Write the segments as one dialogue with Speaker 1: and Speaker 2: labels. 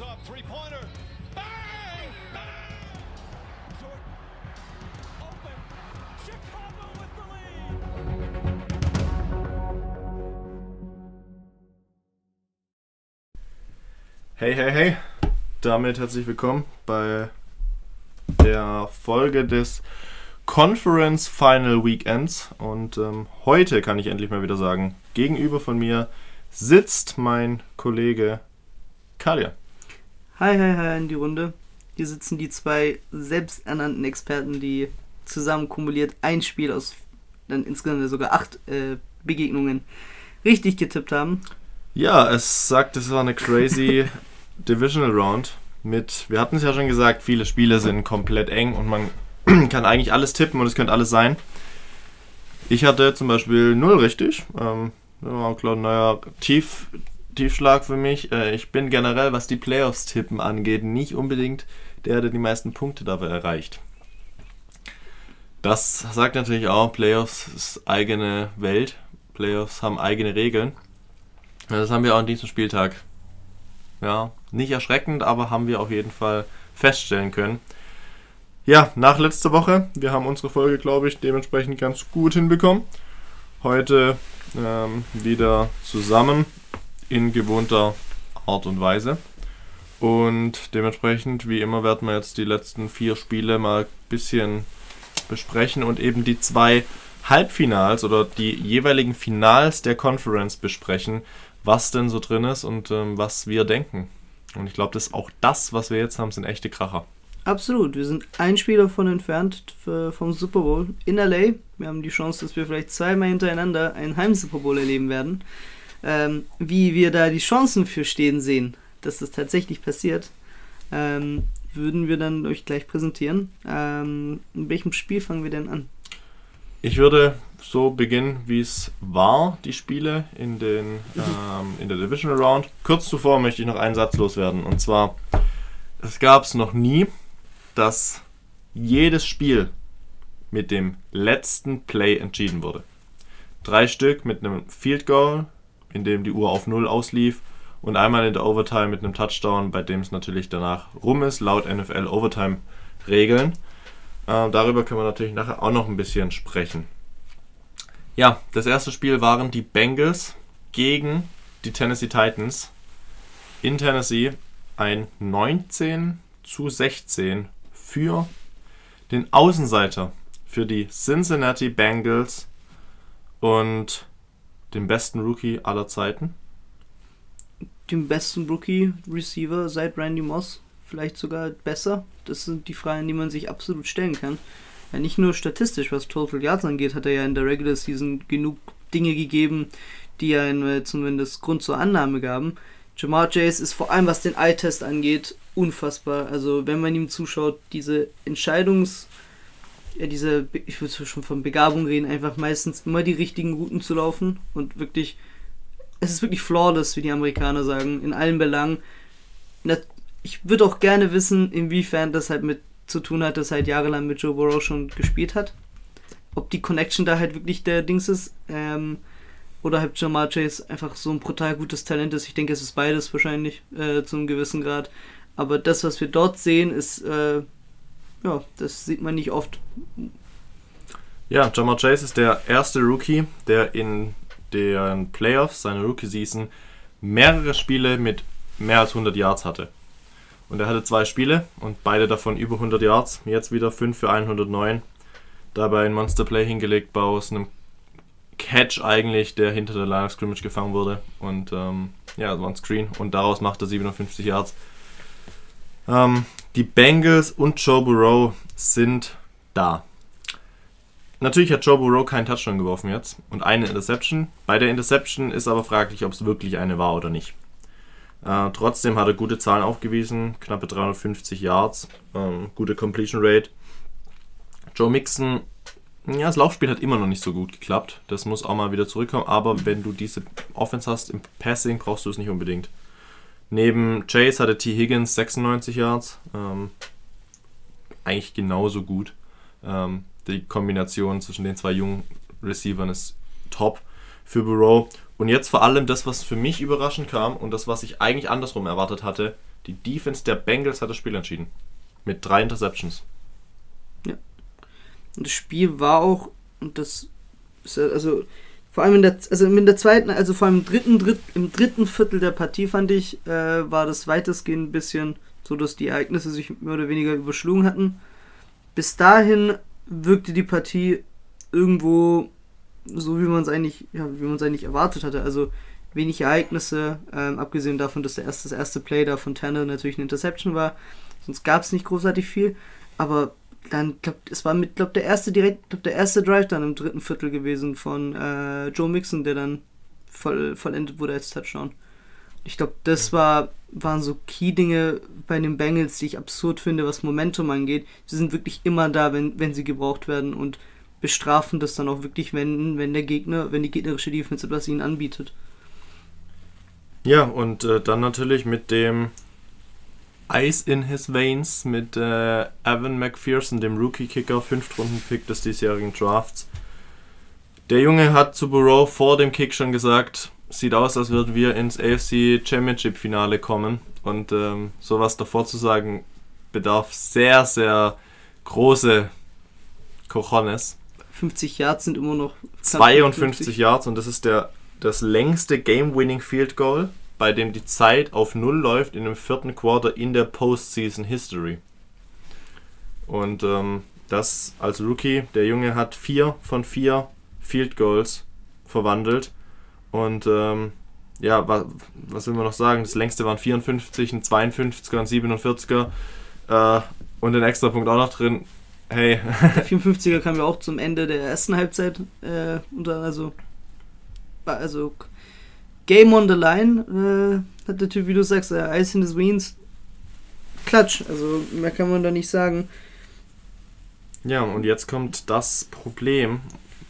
Speaker 1: Up, three pointer. Bang! Bang! Jordan. Open. Chicago with the lead.
Speaker 2: Hey, hey, hey. Damit herzlich willkommen bei der Folge des Conference Final Weekends. Und ähm, heute kann ich endlich mal wieder sagen, gegenüber von mir sitzt mein Kollege Kalia.
Speaker 3: Hi, hi, hi in die Runde. Hier sitzen die zwei selbsternannten Experten, die zusammen kumuliert ein Spiel aus dann insgesamt sogar acht äh, Begegnungen richtig getippt haben.
Speaker 2: Ja, es sagt, es war eine crazy Divisional Round mit, wir hatten es ja schon gesagt, viele Spiele sind komplett eng und man kann eigentlich alles tippen und es könnte alles sein. Ich hatte zum Beispiel null richtig. Ähm, war klar neuer Tief, Tiefschlag für mich. Äh, ich bin generell, was die Playoffs-Tippen angeht, nicht unbedingt der, der die meisten Punkte dabei erreicht. Das sagt natürlich auch, Playoffs ist eigene Welt. Playoffs haben eigene Regeln. Das haben wir auch an diesem Spieltag. Ja, nicht erschreckend, aber haben wir auf jeden Fall feststellen können. Ja, nach letzter Woche, wir haben unsere Folge, glaube ich, dementsprechend ganz gut hinbekommen. Heute ähm, wieder zusammen in gewohnter Art und Weise. Und dementsprechend, wie immer, werden wir jetzt die letzten vier Spiele mal ein bisschen besprechen und eben die zwei Halbfinals oder die jeweiligen Finals der Conference besprechen, was denn so drin ist und ähm, was wir denken. Und ich glaube, das ist auch das, was wir jetzt haben, sind echte Kracher.
Speaker 3: Absolut, wir sind ein Spiel davon entfernt für, vom Super Bowl in LA. Wir haben die Chance, dass wir vielleicht zweimal hintereinander einen Heim-Super Bowl erleben werden. Ähm, wie wir da die Chancen für stehen sehen, dass das tatsächlich passiert, ähm, würden wir dann euch gleich präsentieren. Ähm, in welchem Spiel fangen wir denn an?
Speaker 2: Ich würde so beginnen, wie es war, die Spiele in, den, ähm, in der Divisional Round. Kurz zuvor möchte ich noch einen Satz loswerden. Und zwar, es gab es noch nie, dass jedes Spiel mit dem letzten Play entschieden wurde. Drei Stück mit einem Field Goal, in dem die Uhr auf Null auslief. Und einmal in der Overtime mit einem Touchdown, bei dem es natürlich danach rum ist, laut NFL Overtime-Regeln. Äh, darüber können wir natürlich nachher auch noch ein bisschen sprechen. Ja, das erste Spiel waren die Bengals gegen die Tennessee Titans in Tennessee. Ein 19 zu 16 für den Außenseiter, für die Cincinnati Bengals und den besten Rookie aller Zeiten.
Speaker 3: Den besten Rookie-Receiver seit Randy Moss, vielleicht sogar besser. Das sind die Fragen, die man sich absolut stellen kann. Ja, nicht nur statistisch, was Total Yards angeht, hat er ja in der Regular Season genug Dinge gegeben, die ja äh, zumindest Grund zur Annahme gaben. Jamar Chase ist vor allem, was den Eye-Test angeht, unfassbar. Also, wenn man ihm zuschaut, diese Entscheidungs- ja, diese, ich würde schon von Begabung reden, einfach meistens immer die richtigen Routen zu laufen und wirklich, es ist wirklich flawless, wie die Amerikaner sagen, in allen Belangen. Ich würde auch gerne wissen, inwiefern das halt mit zu tun hat, dass er halt jahrelang mit Joe Burrow schon gespielt hat. Ob die Connection da halt wirklich der Dings ist, ähm, oder halt Jamar Chase einfach so ein brutal gutes Talent ist. Ich denke, es ist beides wahrscheinlich äh, zu einem gewissen Grad. Aber das, was wir dort sehen, ist, äh, ja, das sieht man nicht oft.
Speaker 2: Ja, Jamar Chase ist der erste Rookie, der in den Playoffs seiner Rookie-Season mehrere Spiele mit mehr als 100 Yards hatte. Und er hatte zwei Spiele und beide davon über 100 Yards. Jetzt wieder 5 für 109. Dabei ein Monster-Play hingelegt aus einem Catch eigentlich, der hinter der Line of Scrimmage gefangen wurde. Und ähm, ja, war ein Screen. Und daraus macht er 57 Yards. Ähm, die Bengals und Joe Burrow sind da. Natürlich hat Joe Burrow keinen Touchdown geworfen jetzt und eine Interception. Bei der Interception ist aber fraglich, ob es wirklich eine war oder nicht. Äh, trotzdem hat er gute Zahlen aufgewiesen, knappe 350 Yards, ähm, gute Completion Rate. Joe Mixon, ja, das Laufspiel hat immer noch nicht so gut geklappt. Das muss auch mal wieder zurückkommen, aber wenn du diese Offense hast im Passing, brauchst du es nicht unbedingt. Neben Chase hatte T. Higgins 96 Yards, ähm, eigentlich genauso gut. Ähm, die Kombination zwischen den zwei jungen Receivern ist top für Burrow. Und jetzt vor allem das, was für mich überraschend kam und das, was ich eigentlich andersrum erwartet hatte, Die Defense der Bengals hat das Spiel entschieden. Mit drei Interceptions.
Speaker 3: Und das Spiel war auch, und das ja- also vor allem in der, also in der zweiten, also vor allem im dritten, dritt, im dritten Viertel der Partie fand ich, äh, war das weitestgehend ein bisschen so, dass die Ereignisse sich mehr oder weniger überschlungen hatten. Bis dahin wirkte die Partie irgendwo so, wie man es eigentlich, ja, wie man es eigentlich erwartet hatte. Also wenig Ereignisse, ähm, abgesehen davon, dass der erste, das erste Play da von Tanner natürlich eine Interception war. Sonst gab es nicht großartig viel. Aber dann, glaub, es war mit, glaub, der erste direkt, glaub, der erste Drive dann im dritten Viertel gewesen von äh, Joe Mixon, der dann voll, vollendet wurde als Touchdown. Ich glaube, das war, waren so Key-Dinge bei den Bengals, die ich absurd finde, was Momentum angeht. Sie sind wirklich immer da, wenn, wenn sie gebraucht werden und bestrafen das dann auch wirklich, wenn, wenn der Gegner, wenn die gegnerische Defense etwas ihnen anbietet.
Speaker 2: Ja, und äh, dann natürlich mit dem Ice in his veins mit äh, Evan McPherson, dem Rookie-Kicker, Fünftrunden-Pick des diesjährigen Drafts. Der Junge hat zu Burrow vor dem Kick schon gesagt, sieht aus, als würden wir ins AFC Championship-Finale kommen. Und ähm, sowas davor zu sagen, bedarf sehr, sehr große Cojones.
Speaker 3: 50 Yards sind immer noch knapp
Speaker 2: 52 Yards und das ist der, das längste Game-Winning Field Goal, bei dem die Zeit auf Null läuft in dem vierten Quarter in der Postseason History. Und ähm, das als Rookie, der Junge hat vier von vier Field Goals verwandelt. Und ähm, ja, was, was will man noch sagen? Das längste waren 54, ein 52er, ein 47er äh, und ein extra Punkt auch noch drin. Hey,
Speaker 3: Der 54er kam ja auch zum Ende der ersten Halbzeit. Äh, also, also Game on the Line äh, hat der Typ, wie du sagst, äh, Ice in his Veins. Klatsch, also mehr kann man da nicht sagen.
Speaker 2: Ja, und jetzt kommt das Problem.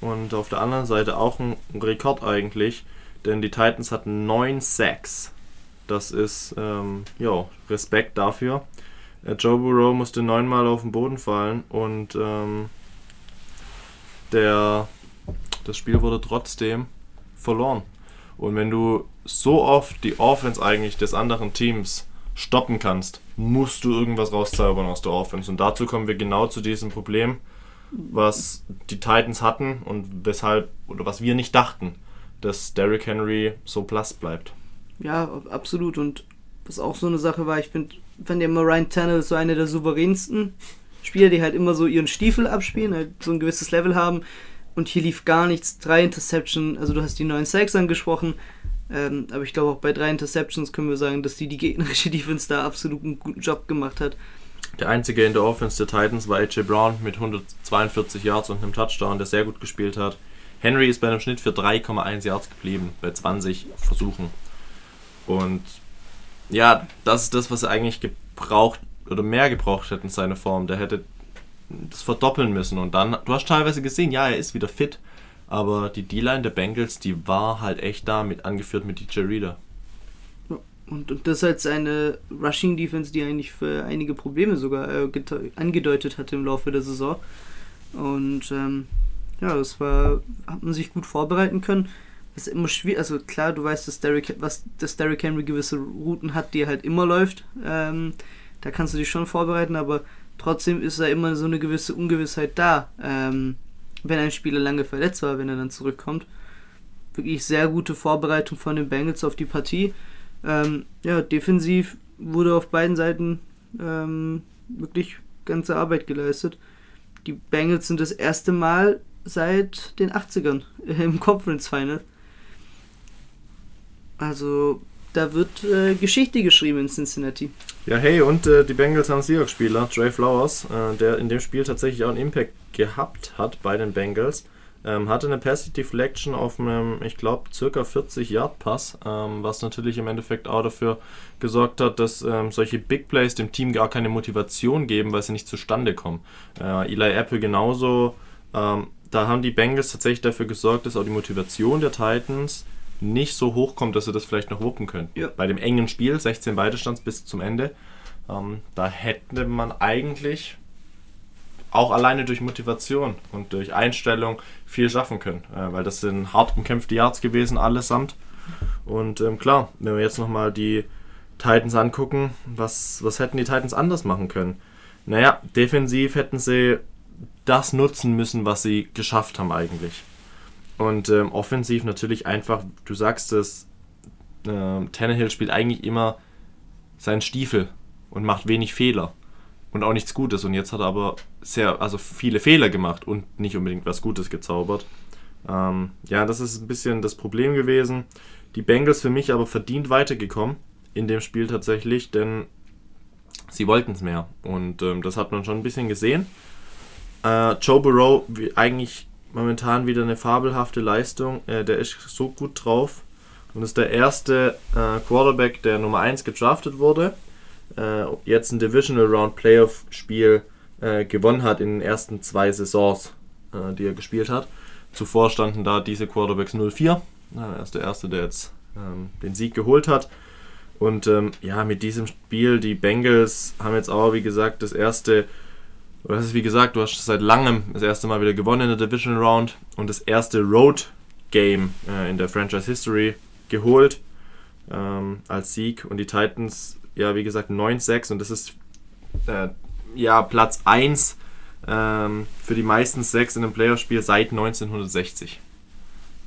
Speaker 2: Und auf der anderen Seite auch ein Rekord eigentlich. Denn die Titans hatten 9 Sacks. Das ist, ähm, ja, Respekt dafür. Äh, Joe Burrow musste neunmal auf den Boden fallen und ähm, der, das Spiel wurde trotzdem verloren. Und wenn du so oft die Offense eigentlich des anderen Teams stoppen kannst, musst du irgendwas rauszaubern aus der Offense. Und dazu kommen wir genau zu diesem Problem, was die Titans hatten und weshalb, oder was wir nicht dachten, dass Derrick Henry so blass bleibt.
Speaker 3: Ja, absolut. Und was auch so eine Sache war, ich finde, fand ja immer Ryan Tannehill so einer der souveränsten Spieler, die halt immer so ihren Stiefel abspielen, halt so ein gewisses Level haben. Und hier lief gar nichts. Drei Interceptions, also du hast die neuen Sacks angesprochen. Ähm, aber ich glaube auch bei drei Interceptions können wir sagen, dass die, die gegnerische Defense da absolut einen guten Job gemacht hat.
Speaker 2: Der einzige in der Offense der Titans war AJ Brown mit 142 Yards und einem Touchdown, der sehr gut gespielt hat. Henry ist bei einem Schnitt für 3,1 Yards geblieben, bei 20 Versuchen. Und ja, das ist das, was er eigentlich gebraucht oder mehr gebraucht hätte in seiner Form. Der hätte das verdoppeln müssen. Und dann, du hast teilweise gesehen, ja, er ist wieder fit, aber die D-Line der Bengals, die war halt echt da, mit angeführt mit DJ Reader.
Speaker 3: Und, und das als eine Rushing Defense, die eigentlich für einige Probleme sogar äh, angedeutet hatte im Laufe der Saison. Und ähm, ja, das war, hat man sich gut vorbereiten können. Das ist immer schwierig, also klar, du weißt, dass Derrick, was, dass Derrick Henry gewisse Routen hat, die er halt immer läuft. Ähm, da kannst du dich schon vorbereiten, aber trotzdem ist da immer so eine gewisse Ungewissheit da, ähm, wenn ein Spieler lange verletzt war, wenn er dann zurückkommt. Wirklich sehr gute Vorbereitung von den Bengals auf die Partie. Ähm, ja, defensiv wurde auf beiden Seiten ähm, wirklich ganze Arbeit geleistet. Die Bengals sind das erste Mal seit den 80ern im Conference Final. Also, da wird äh, Geschichte geschrieben in Cincinnati.
Speaker 2: Ja, hey, und äh, die Bengals haben Seahawks-Spieler, Trey Flowers, äh, der in dem Spiel tatsächlich auch einen Impact gehabt hat bei den Bengals. Ähm, hatte eine Passive Deflection auf einem, ich glaube, circa 40-Yard-Pass, ähm, was natürlich im Endeffekt auch dafür gesorgt hat, dass ähm, solche Big Plays dem Team gar keine Motivation geben, weil sie nicht zustande kommen. Äh, Eli Apple genauso. Ähm, da haben die Bengals tatsächlich dafür gesorgt, dass auch die Motivation der Titans nicht so hoch kommt, dass sie das vielleicht noch wuppen können.
Speaker 3: Ja.
Speaker 2: Bei dem engen Spiel, 16 Beidestands bis zum Ende, ähm, da hätte man eigentlich auch alleine durch Motivation und durch Einstellung viel schaffen können, äh, weil das sind hart umkämpfte Yards gewesen allesamt. Und ähm, klar, wenn wir jetzt nochmal die Titans angucken, was, was hätten die Titans anders machen können? Naja, defensiv hätten sie das nutzen müssen, was sie geschafft haben eigentlich. Und ähm, offensiv natürlich einfach, du sagst es, äh, Tannehill spielt eigentlich immer seinen Stiefel und macht wenig Fehler und auch nichts Gutes. Und jetzt hat er aber sehr, also viele Fehler gemacht und nicht unbedingt was Gutes gezaubert. Ähm, ja, das ist ein bisschen das Problem gewesen. Die Bengals für mich aber verdient weitergekommen in dem Spiel tatsächlich, denn sie wollten es mehr. Und ähm, das hat man schon ein bisschen gesehen. Äh, Joe Burrow, eigentlich momentan wieder eine fabelhafte Leistung. Äh, der ist so gut drauf und ist der erste äh, Quarterback, der Nummer 1 gedraftet wurde. Äh, jetzt ein Divisional Round Playoff Spiel äh, gewonnen hat in den ersten zwei Saisons, äh, die er gespielt hat. Zuvor standen da diese Quarterbacks 0-4. Er ist der erste, der jetzt ähm, den Sieg geholt hat. Und ähm, ja, mit diesem Spiel, die Bengals haben jetzt auch, wie gesagt, das erste, das ist wie gesagt, du hast seit langem das erste Mal wieder gewonnen in der Division Round und das erste Road Game äh, in der Franchise History geholt ähm, als Sieg. Und die Titans, ja, wie gesagt, 9-6 und das ist äh, ja Platz 1 ähm, für die meisten Sacks in einem Playoff-Spiel seit 1960.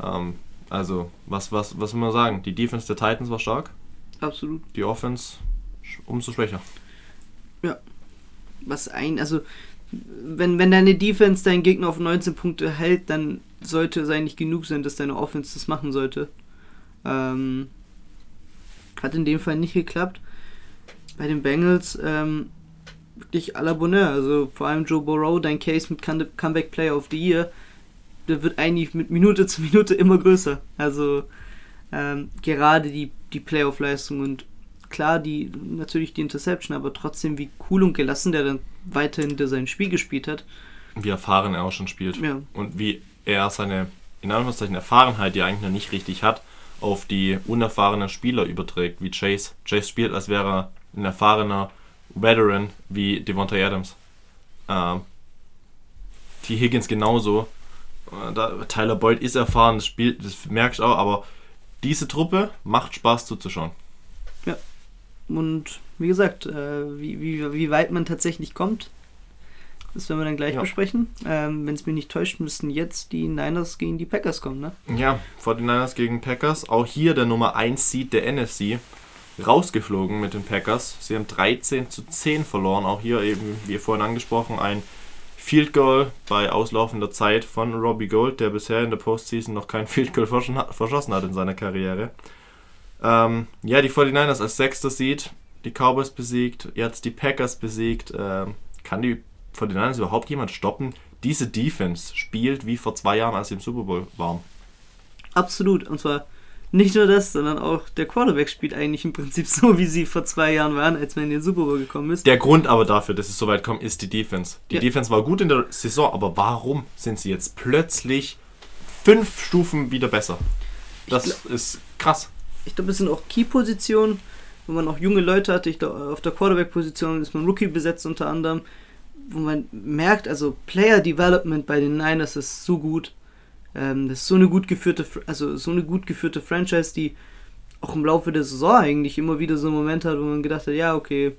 Speaker 2: Ähm, also, was, was, was will man sagen? Die Defense der Titans war stark
Speaker 3: Absolut.
Speaker 2: die Offense umso schwächer.
Speaker 3: Was ein, also wenn, wenn deine Defense deinen Gegner auf 19 Punkte hält, dann sollte es eigentlich genug sein, dass deine Offense das machen sollte. Ähm, hat in dem Fall nicht geklappt. Bei den Bengals ähm, wirklich à la Bonheur. Also vor allem Joe Burrow, dein Case mit Come- Comeback Player of the Year, der wird eigentlich mit Minute zu Minute immer größer. Also ähm, gerade die, die Playoff-Leistung und klar, die natürlich die Interception, aber trotzdem wie cool und gelassen der dann weiterhin der sein Spiel gespielt hat.
Speaker 2: Wie erfahren er auch schon spielt.
Speaker 3: Ja,
Speaker 2: Und wie er seine, in Anführungszeichen, Erfahrenheit, die er eigentlich noch nicht richtig hat, auf die unerfahrenen Spieler überträgt, wie Chase. Chase spielt, als wäre er ein erfahrener Veteran wie Devonta Adams. Ähm, T. Higgins genauso. Äh, Da, Tyler Boyd ist erfahren, das spielt, das merkst du auch, aber diese Truppe macht Spaß zuzuschauen.
Speaker 3: und wie gesagt, äh, wie, wie, wie weit man tatsächlich kommt, das werden wir dann gleich
Speaker 2: Ja.
Speaker 3: besprechen. Ähm, Wenn es mich nicht täuscht, müssten jetzt die Niners gegen die Packers kommen, ne?
Speaker 2: Ja, 49ers gegen Packers. Auch hier der Nummer 1 Seed der NFC. Rausgeflogen mit den Packers. Sie haben 13 zu 10 verloren. Auch hier eben, wie vorhin angesprochen, ein Field Goal bei auslaufender Zeit von Robbie Gold, der bisher in der Postseason noch kein Field Goal verschossen hat- verschossen hat in seiner Karriere. Ähm, ja, die 49ers als sechster Seed, die Cowboys besiegt, jetzt die Packers besiegt. Ähm, kann die 49ers überhaupt jemand stoppen? Diese Defense spielt wie vor zwei Jahren, als sie im Super Bowl waren.
Speaker 3: Absolut. Und zwar nicht nur das, sondern auch der Quarterback spielt eigentlich im Prinzip so, wie sie vor zwei Jahren waren, als man in den Super Bowl gekommen ist.
Speaker 2: Der Grund aber dafür, dass es so weit kommt, ist die Defense. Die
Speaker 3: Ja.
Speaker 2: Defense war gut in der Saison, aber warum sind sie jetzt plötzlich fünf Stufen wieder besser? Das ist krass.
Speaker 3: Ich glaube, es sind auch Key-Positionen, wo man auch junge Leute hatte. Ich glaube, auf der Quarterback-Position ist man Rookie besetzt unter anderem, wo man merkt, also Player Development bei den Niners ist so gut. Ähm, das ist so eine gut geführte, also so eine gut geführte Franchise, die auch im Laufe der Saison eigentlich immer wieder so Momente hat, wo man gedacht hat, ja, okay,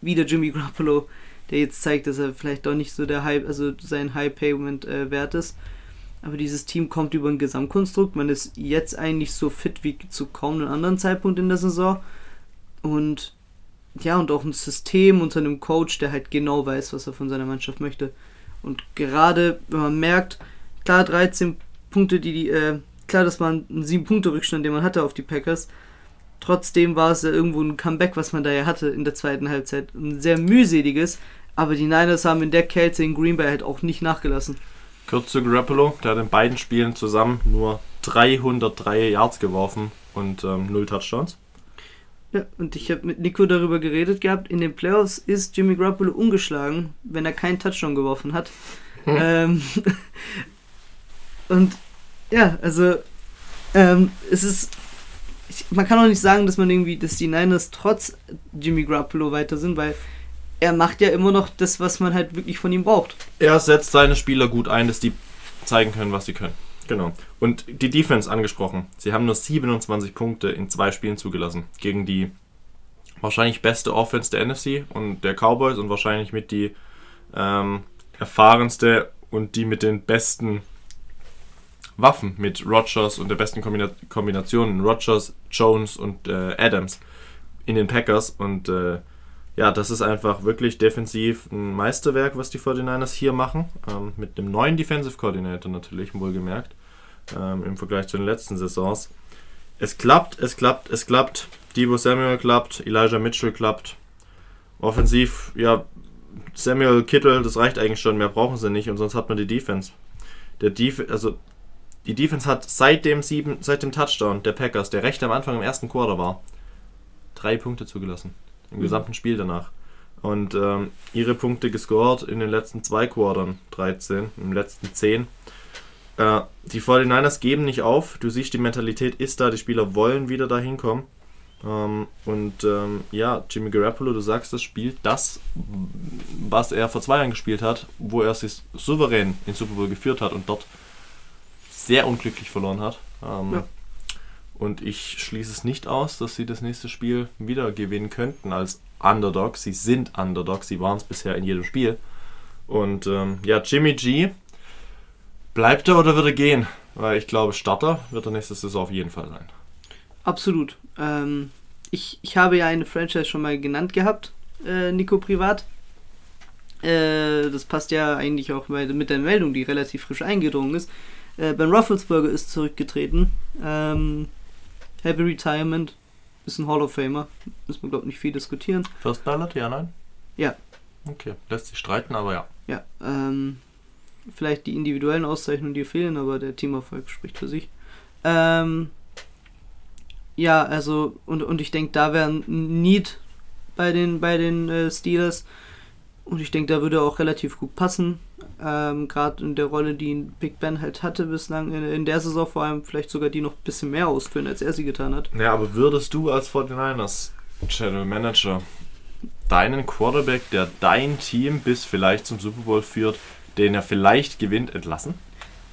Speaker 3: wieder Jimmy Garoppolo, der jetzt zeigt, dass er vielleicht doch nicht so der Hype, also sein High Payment äh, wert ist. Aber dieses Team kommt über ein Gesamtkonstrukt. Man ist jetzt eigentlich so fit wie zu kaum einem anderen Zeitpunkt in der Saison. Und ja, und auch ein System unter einem Coach, der halt genau weiß, was er von seiner Mannschaft möchte. Und gerade, wenn man merkt, klar, 13 Punkte, die die, äh, klar, das war ein 7-Punkte-Rückstand, den man hatte auf die Packers. Trotzdem war es ja irgendwo ein Comeback, was man da ja hatte in der zweiten Halbzeit. Ein sehr mühseliges, aber die Niners haben in der Kälte in Green Bay halt auch nicht nachgelassen.
Speaker 2: Kurz zu Garoppolo, der hat in beiden Spielen zusammen nur 303 Yards geworfen und ähm, 0 Touchdowns.
Speaker 3: Ja, und ich habe mit Nico darüber geredet gehabt. In den Playoffs ist Jimmy Garoppolo ungeschlagen, wenn er keinen Touchdown geworfen hat. ähm, und ja, also ähm, es ist. Ich, man kann auch nicht sagen, dass man irgendwie, dass die Niners trotz Jimmy Garoppolo weiter sind, weil er macht ja immer noch das, was man halt wirklich von ihm braucht.
Speaker 2: Er setzt seine Spieler gut ein, dass die zeigen können, was sie können. Genau. Und die Defense angesprochen. Sie haben nur 27 Punkte in zwei Spielen zugelassen gegen die wahrscheinlich beste Offense der NFC und der Cowboys und wahrscheinlich mit die ähm, erfahrenste und die mit den besten Waffen mit Rogers und der besten Kombina Kombination Rogers, Jones und äh, Adams in den Packers und äh, ja, das ist einfach wirklich defensiv ein Meisterwerk, was die 49ers hier machen. Ähm, mit einem neuen Defensive Coordinator natürlich, wohlgemerkt, ähm, im Vergleich zu den letzten Saisons. Es klappt, es klappt, es klappt. Debo Samuel klappt, Elijah Mitchell klappt. Offensiv, ja, Samuel Kittel, das reicht eigentlich schon, mehr brauchen sie nicht und sonst hat man die Defense. Der Def also die Defense hat seit dem, sieben, seit dem Touchdown der Packers, der recht am Anfang im ersten Quarter war, drei Punkte zugelassen. Im mhm. gesamten Spiel danach. Und ähm, ihre Punkte gescored in den letzten zwei Quartern, 13, im letzten 10. Äh, die 49ers geben nicht auf. Du siehst, die Mentalität ist da, die Spieler wollen wieder dahin kommen. Ähm, und ähm, ja, Jimmy Garoppolo, du sagst, das spielt das, was er vor zwei Jahren gespielt hat, wo er sich souverän in Super Bowl geführt hat und dort sehr unglücklich verloren hat. Ähm, ja. Und ich schließe es nicht aus, dass sie das nächste Spiel wieder gewinnen könnten als Underdog. Sie sind Underdog, sie waren es bisher in jedem Spiel. Und ähm, ja, Jimmy G, bleibt er oder wird er gehen? Weil ich glaube, Starter wird er nächste Saison auf jeden Fall sein.
Speaker 3: Absolut. Ähm, ich, ich habe ja eine Franchise schon mal genannt gehabt, äh, Nico Privat. Äh, das passt ja eigentlich auch mit der Meldung, die relativ frisch eingedrungen ist. Äh, ben Rufflesberger ist zurückgetreten. Ähm, Happy Retirement. Ist ein Hall of Famer. Müssen wir, glaube ich, nicht viel diskutieren.
Speaker 2: First Ballot, ja, nein?
Speaker 3: Ja.
Speaker 2: Okay, lässt sich streiten, aber ja.
Speaker 3: Ja, ähm, vielleicht die individuellen Auszeichnungen, die fehlen, aber der Teamerfolg spricht für sich. Ähm, ja, also, und, und ich denke, da wäre ein Need bei den, bei den äh, Steelers. Und ich denke, da würde er auch relativ gut passen. Ähm, Gerade in der Rolle, die Big Ben halt hatte bislang, in, in, der Saison vor allem vielleicht sogar die noch ein bisschen mehr ausführen, als er sie getan hat.
Speaker 2: Ja, aber würdest du als 49ers General Manager deinen Quarterback, der dein Team bis vielleicht zum Super Bowl führt, den er vielleicht gewinnt, entlassen?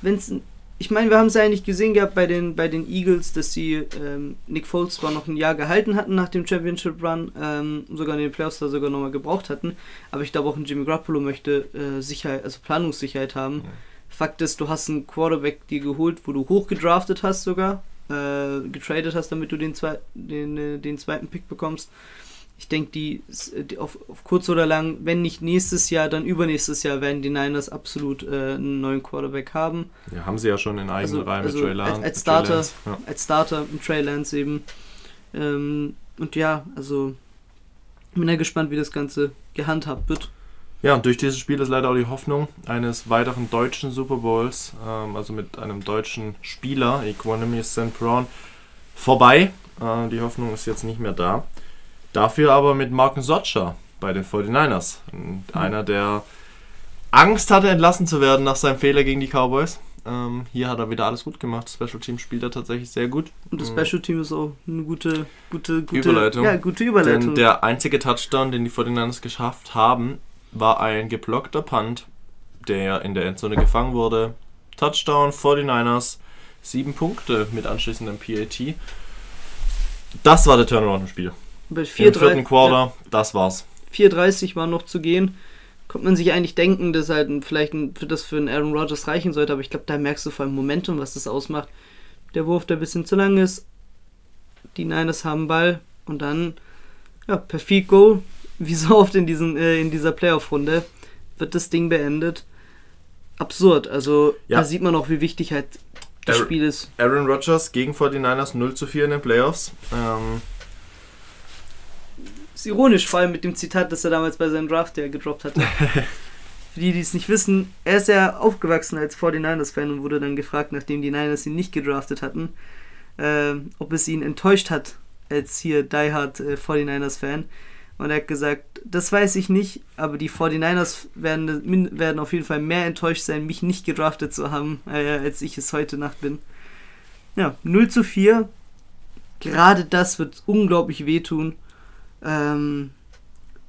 Speaker 3: Wenn es ich meine, wir haben es ja eigentlich gesehen gehabt bei den, bei den Eagles, dass sie ähm, Nick Foles zwar noch ein Jahr gehalten hatten nach dem Championship Run, ähm, sogar in den Playoffs da sogar nochmal gebraucht hatten, aber ich glaube auch ein Jimmy Garoppolo möchte äh, Sicherheit, also Planungssicherheit haben. Ja. Fakt ist, du hast einen Quarterback dir geholt, wo du hoch gedraftet hast sogar, äh, getradet hast, damit du den, zwei, den, äh, den zweiten Pick bekommst ich denke, die, die auf, auf, kurz oder lang, wenn nicht nächstes Jahr, dann übernächstes Jahr werden die Niners absolut äh, einen neuen Quarterback haben.
Speaker 2: Ja, haben sie ja schon in eigenen also, Reihen
Speaker 3: also mit Trey Lance. Als, als Starter, Lance, ja. als Starter mit Trey Lance eben. Ähm, und ja, also bin ja gespannt, wie das Ganze gehandhabt wird.
Speaker 2: Ja, und durch dieses Spiel ist leider auch die Hoffnung eines weiteren deutschen Super Bowls, ähm, also mit einem deutschen Spieler, Equanimous St. Brown, vorbei. Äh, die Hoffnung ist jetzt nicht mehr da. Dafür aber mit Marken Sotscher bei den 49ers. Und einer, der Angst hatte, entlassen zu werden nach seinem Fehler gegen die Cowboys. Ähm, hier hat er wieder alles gut gemacht. Special Team spielt er tatsächlich sehr gut.
Speaker 3: Und das Special Team ist auch eine gute, gute, gute
Speaker 2: Überleitung.
Speaker 3: Ja, gute Überleitung.
Speaker 2: Denn der einzige Touchdown, den die 49ers geschafft haben, war ein geblockter Punt, der in der Endzone gefangen wurde. Touchdown 49ers, sieben Punkte mit anschließendem PAT. Das war der Turnaround im Spiel.
Speaker 3: Bei 4, Im
Speaker 2: vierten Quarter, ja. das war's.
Speaker 3: 4,30 war noch zu gehen. Konnte man sich eigentlich denken, dass halt vielleicht ein, für das für einen Aaron Rodgers reichen sollte, aber ich glaube, da merkst du vor allem Momentum, was das ausmacht. Der Wurf, der ein bisschen zu lang ist. Die Niners haben Ball und dann, ja, per Feed Goal, wie so oft in, diesen, äh, in dieser Playoff-Runde, wird das Ding beendet. Absurd. Also, ja. da sieht man auch, wie wichtig halt das Aaron, Spiel ist.
Speaker 2: Aaron Rodgers gegen 49ers 0 zu 4 in den Playoffs. Ähm,
Speaker 3: ironisch, vor allem mit dem Zitat, das er damals bei seinem Draft ja gedroppt hatte. Für die, die es nicht wissen, er ist ja aufgewachsen als 49ers-Fan und wurde dann gefragt, nachdem die Niners ihn nicht gedraftet hatten, äh, ob es ihn enttäuscht hat, als hier Die Hard äh, 49ers-Fan. Und er hat gesagt, das weiß ich nicht, aber die 49ers werden, werden auf jeden Fall mehr enttäuscht sein, mich nicht gedraftet zu haben, äh, als ich es heute Nacht bin. Ja, 0 zu 4. Gerade das wird unglaublich wehtun. Ähm,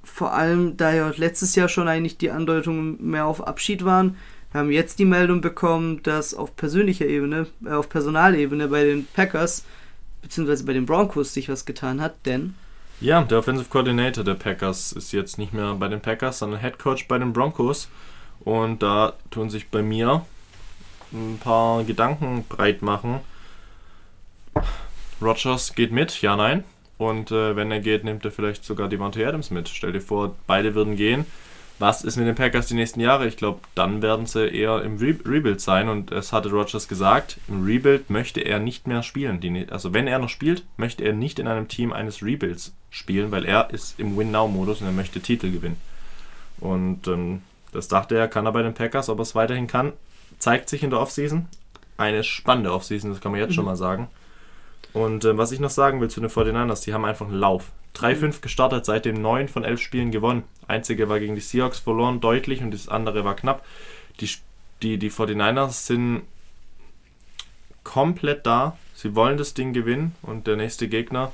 Speaker 3: vor allem, da ja letztes Jahr schon eigentlich die Andeutungen mehr auf Abschied waren. Wir haben jetzt die Meldung bekommen, dass auf persönlicher Ebene, äh, auf Personalebene bei den Packers, beziehungsweise bei den Broncos sich was getan hat, denn
Speaker 2: Ja, der Offensive Coordinator der Packers ist jetzt nicht mehr bei den Packers, sondern Head Coach bei den Broncos. Und da tun sich bei mir ein paar Gedanken breit machen. Rogers geht mit, ja, nein. Und äh, wenn er geht, nimmt er vielleicht sogar Devontae Adams mit. Stell dir vor, beide würden gehen. Was ist mit den Packers die nächsten Jahre? Ich glaube, dann werden sie eher im Re Rebuild sein. Und es hatte Rogers gesagt, im Rebuild möchte er nicht mehr spielen. Die, also wenn er noch spielt, möchte er nicht in einem Team eines Rebuilds spielen, weil er ist im Win-Now-Modus und er möchte Titel gewinnen. Und ähm, das dachte er, kann er bei den Packers, ob er es weiterhin kann, zeigt sich in der Offseason. Eine spannende Offseason, das kann man jetzt mhm. schon mal sagen. Und äh, was ich noch sagen will zu den 49ers, die haben einfach einen Lauf. 3-5 mhm. gestartet, seitdem 9 von 11 Spielen gewonnen. Einzige war gegen die Seahawks verloren, deutlich, und das andere war knapp. Die, die, die 49ers sind komplett da. Sie wollen das Ding gewinnen und der nächste Gegner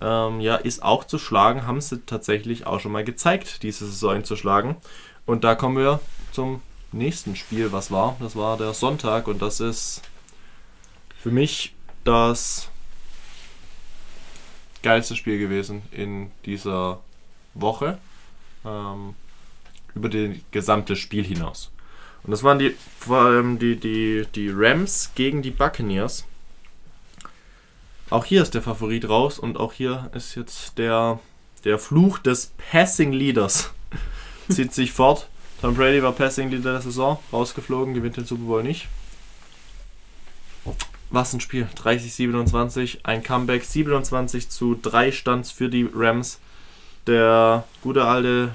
Speaker 2: ähm, ja, ist auch zu schlagen. Haben sie tatsächlich auch schon mal gezeigt, diese Saison zu schlagen. Und da kommen wir zum nächsten Spiel, was war. Das war der Sonntag und das ist für mich das geilste Spiel gewesen in dieser Woche. Ähm, über das gesamte Spiel hinaus. Und das waren die, vor allem die, die, die Rams gegen die Buccaneers. Auch hier ist der Favorit raus und auch hier ist jetzt der, der Fluch des Passing Leaders. Zieht sich fort. Tom Brady war Passing Leader der Saison, rausgeflogen, gewinnt den Super Bowl nicht. Was ein Spiel. 30-27, ein Comeback. 27 zu 3 Stands für die Rams. Der gute alte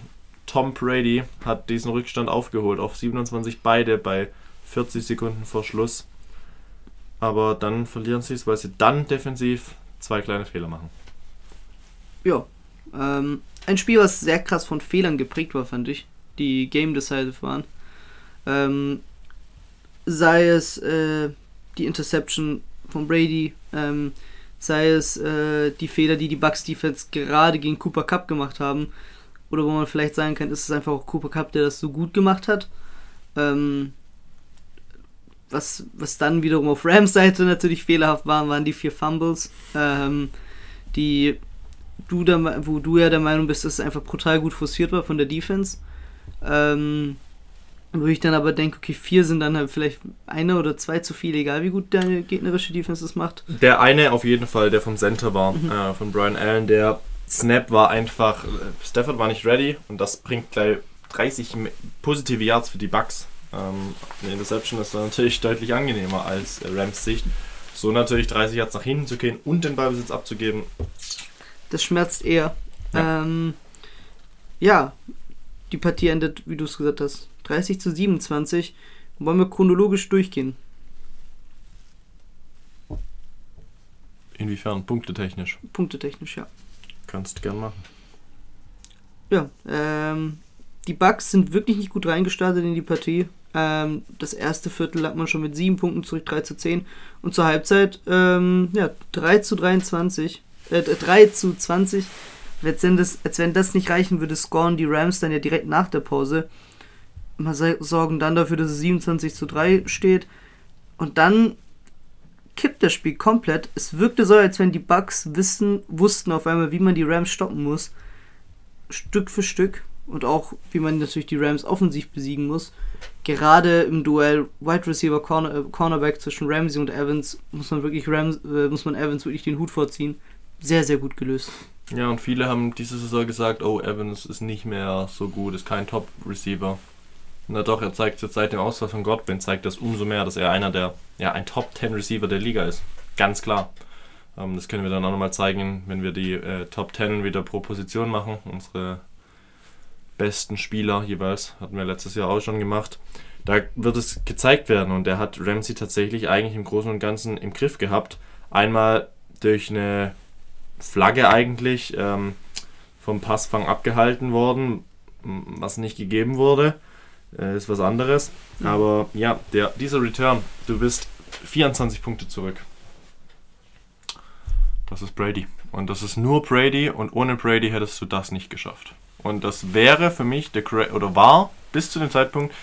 Speaker 2: Tom Brady hat diesen Rückstand aufgeholt auf 27 beide bei 40 Sekunden vor Schluss. Aber dann verlieren sie es, weil sie dann defensiv zwei kleine Fehler machen.
Speaker 3: Ja, ähm, ein Spiel, was sehr krass von Fehlern geprägt war, fand ich. Die Game Decided waren. Ähm, sei es äh, die Interception von Brady, ähm, sei es äh, die Fehler, die die Bucks Defense gerade gegen Cooper Cup gemacht haben, oder wo man vielleicht sagen kann, ist es einfach auch Cooper Cup, der das so gut gemacht hat. Ähm, was, was dann wiederum auf Rams Seite natürlich fehlerhaft waren, waren die vier Fumbles, ähm, die du der, wo du ja der Meinung bist, dass es einfach brutal gut forciert war von der Defense. Ähm, wo ich dann aber denke, okay, vier sind dann halt vielleicht eine oder zwei zu viel, egal wie gut deine gegnerische Defense das macht.
Speaker 2: Der eine auf jeden Fall, der vom Center war, mhm. äh, von Brian Allen, der Snap war einfach, äh, Stafford war nicht ready und das bringt gleich 30 positive Yards für die Bucks. Ähm, eine Interception ist dann natürlich deutlich angenehmer als äh, Rams Sicht. So natürlich 30 Yards nach hinten zu gehen und den Ballbesitz abzugeben.
Speaker 3: Das schmerzt eher. Ja, ähm, ja die Partie endet, wie du es gesagt hast, 30 zu 27. Wollen wir chronologisch durchgehen?
Speaker 2: Inwiefern? Punktetechnisch?
Speaker 3: Punktetechnisch, ja.
Speaker 2: Kannst du gern machen.
Speaker 3: Ja, ähm, die Bugs sind wirklich nicht gut reingestartet in die Partie. Ähm, das erste Viertel lag man schon mit 7 Punkten zurück, 3 zu 10. Und zur Halbzeit, ähm, ja, 3 zu 23, äh, 3 zu 20. Als wenn, das, als wenn das nicht reichen würde, scoren die Rams dann ja direkt nach der Pause. Mal sorgen dann dafür, dass es 27 zu 3 steht. Und dann kippt das Spiel komplett. Es wirkte so, als wenn die Bugs wissen, wussten auf einmal, wie man die Rams stoppen muss. Stück für Stück. Und auch, wie man natürlich die Rams offensiv besiegen muss. Gerade im Duell Wide Receiver Corner, äh, Cornerback zwischen Ramsey und Evans muss man wirklich Rams, äh, muss man Evans wirklich den Hut vorziehen. Sehr, sehr gut gelöst.
Speaker 2: Ja, und viele haben diese Saison gesagt, oh, Evans ist nicht mehr so gut, ist kein Top-Receiver. Na doch, er zeigt jetzt seit dem Ausfall von Godwin, zeigt das umso mehr, dass er einer der, ja, ein Top 10 Receiver der Liga ist. Ganz klar. Ähm, das können wir dann auch nochmal zeigen, wenn wir die äh, Top 10 wieder pro Position machen. Unsere besten Spieler jeweils, hatten wir letztes Jahr auch schon gemacht. Da wird es gezeigt werden und er hat Ramsey tatsächlich eigentlich im Großen und Ganzen im Griff gehabt. Einmal durch eine Flagge eigentlich ähm, vom Passfang abgehalten worden, was nicht gegeben wurde äh, ist was anderes. Mhm. Aber ja, der, dieser Return, du bist 24 Punkte zurück. Das ist Brady. Und das ist nur Brady und ohne Brady hättest du das nicht geschafft. Und das wäre für mich, der, oder war bis zu dem Zeitpunkt,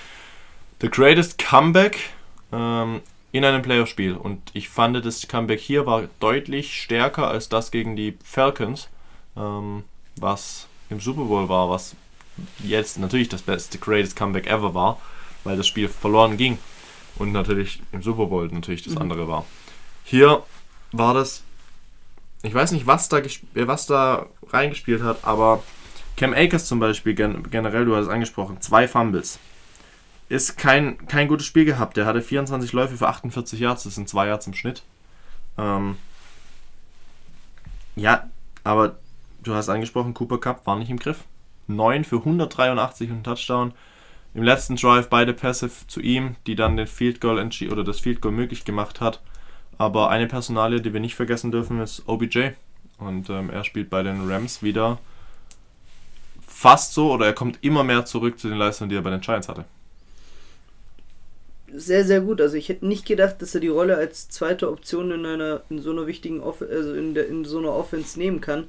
Speaker 2: the greatest comeback ähm, in einem Playoff-Spiel. Und ich fand, das Comeback hier war deutlich stärker als das gegen die Falcons. ähm, was im Super Bowl war, was jetzt natürlich das beste, greatest Comeback ever war, weil das Spiel verloren ging. Und natürlich im Super Bowl natürlich das
Speaker 3: Mhm.
Speaker 2: andere war. Hier war das, ich weiß nicht, was da, äh, was da reingespielt hat, aber Cam Akers zum Beispiel, gen generell, du hast es angesprochen, zwei Fumbles. Ist kein, kein gutes Spiel gehabt. Der hatte 24 Läufe für 48 Yards, das sind zwei Yards im Schnitt. Ähm, ja, aber du hast angesprochen, Cooper Cup war nicht im Griff. 9 für 183 und Touchdown. Im letzten Drive beide Pässe zu ihm, die dann den Field Goal oder das Field Goal möglich gemacht hat. Aber eine Personalie, die wir nicht vergessen dürfen, ist OBJ. Und ähm, er spielt bei den Rams wieder fast so oder er kommt immer mehr zurück zu den Leistungen, die er bei den Giants hatte.
Speaker 3: Sehr, sehr gut. Also ich hätte nicht gedacht, dass er die Rolle als zweite Option in einer in so einer wichtigen Off also in, der, in so einer Offense nehmen kann.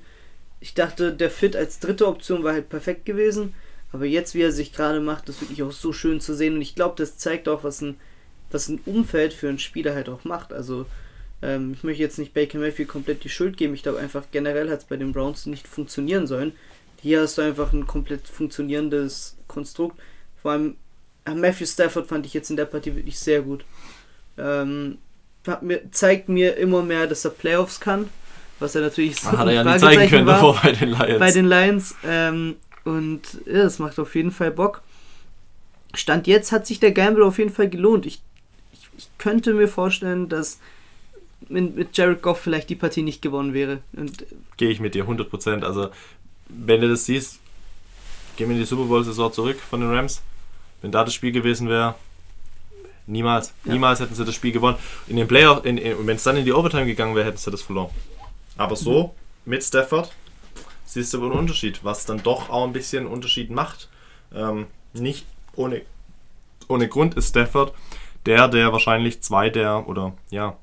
Speaker 3: Ich dachte, der Fit als dritte Option war halt perfekt gewesen. Aber jetzt, wie er sich gerade macht, ist wirklich auch so schön zu sehen. Und ich glaube, das zeigt auch, was ein, was ein Umfeld für einen Spieler halt auch macht. Also, ähm, ich möchte jetzt nicht Baker Mayfield komplett die Schuld geben. Ich glaube einfach, generell hat es bei den Browns nicht funktionieren sollen. Hier hast du einfach ein komplett funktionierendes Konstrukt. Vor allem Matthew Stafford fand ich jetzt in der Partie wirklich sehr gut. Ähm, mir, zeigt mir immer mehr, dass er Playoffs kann. Was er natürlich so
Speaker 2: Hat er ja nicht zeigen können
Speaker 3: war
Speaker 2: davor bei den Lions.
Speaker 3: bei den Lions. Ähm, und ja, das macht auf jeden Fall Bock. Stand jetzt hat sich der Gamble auf jeden Fall gelohnt. Ich, ich, ich könnte mir vorstellen, dass mit, mit Jared Goff vielleicht die Partie nicht gewonnen wäre.
Speaker 2: Gehe ich mit dir 100%. Also, wenn du das siehst, gehen wir in die Super Bowl-Saison zurück von den Rams. Wenn da das Spiel gewesen wäre, niemals.
Speaker 3: Ja.
Speaker 2: Niemals hätten sie das Spiel gewonnen. In den Playoff, wenn es dann in die Overtime gegangen wäre, hätten sie das verloren. Aber so, mit Stafford, siehst du wohl einen Unterschied, was dann doch auch ein bisschen einen Unterschied macht. Ähm, nicht ohne, ohne Grund ist Stafford der, der wahrscheinlich zwei der, oder ja,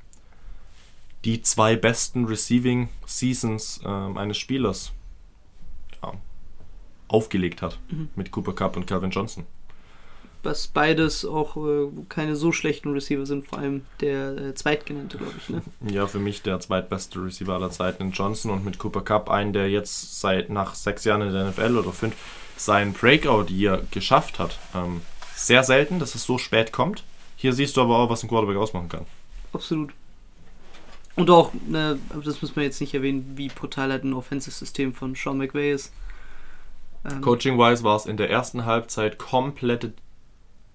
Speaker 2: die zwei besten Receiving Seasons ähm, eines Spielers ja, aufgelegt hat. Mit Cooper Cup und Calvin Johnson.
Speaker 3: Was beides auch äh, keine so schlechten Receiver sind, vor allem der äh, zweitgenannte, glaube ich. Ne?
Speaker 2: Ja, für mich der zweitbeste Receiver aller Zeiten in Johnson und mit Cooper Cup einen, der jetzt seit nach sechs Jahren in der NFL oder fünf seinen Breakout hier geschafft hat. Ähm, sehr selten, dass es so spät kommt. Hier siehst du aber auch, was ein Quarterback ausmachen kann.
Speaker 3: Absolut. Und auch, ne, das muss man jetzt nicht erwähnen, wie brutal halt ein Offensive-System von Sean McVay ist. Ähm,
Speaker 2: Coaching-wise war es in der ersten Halbzeit komplette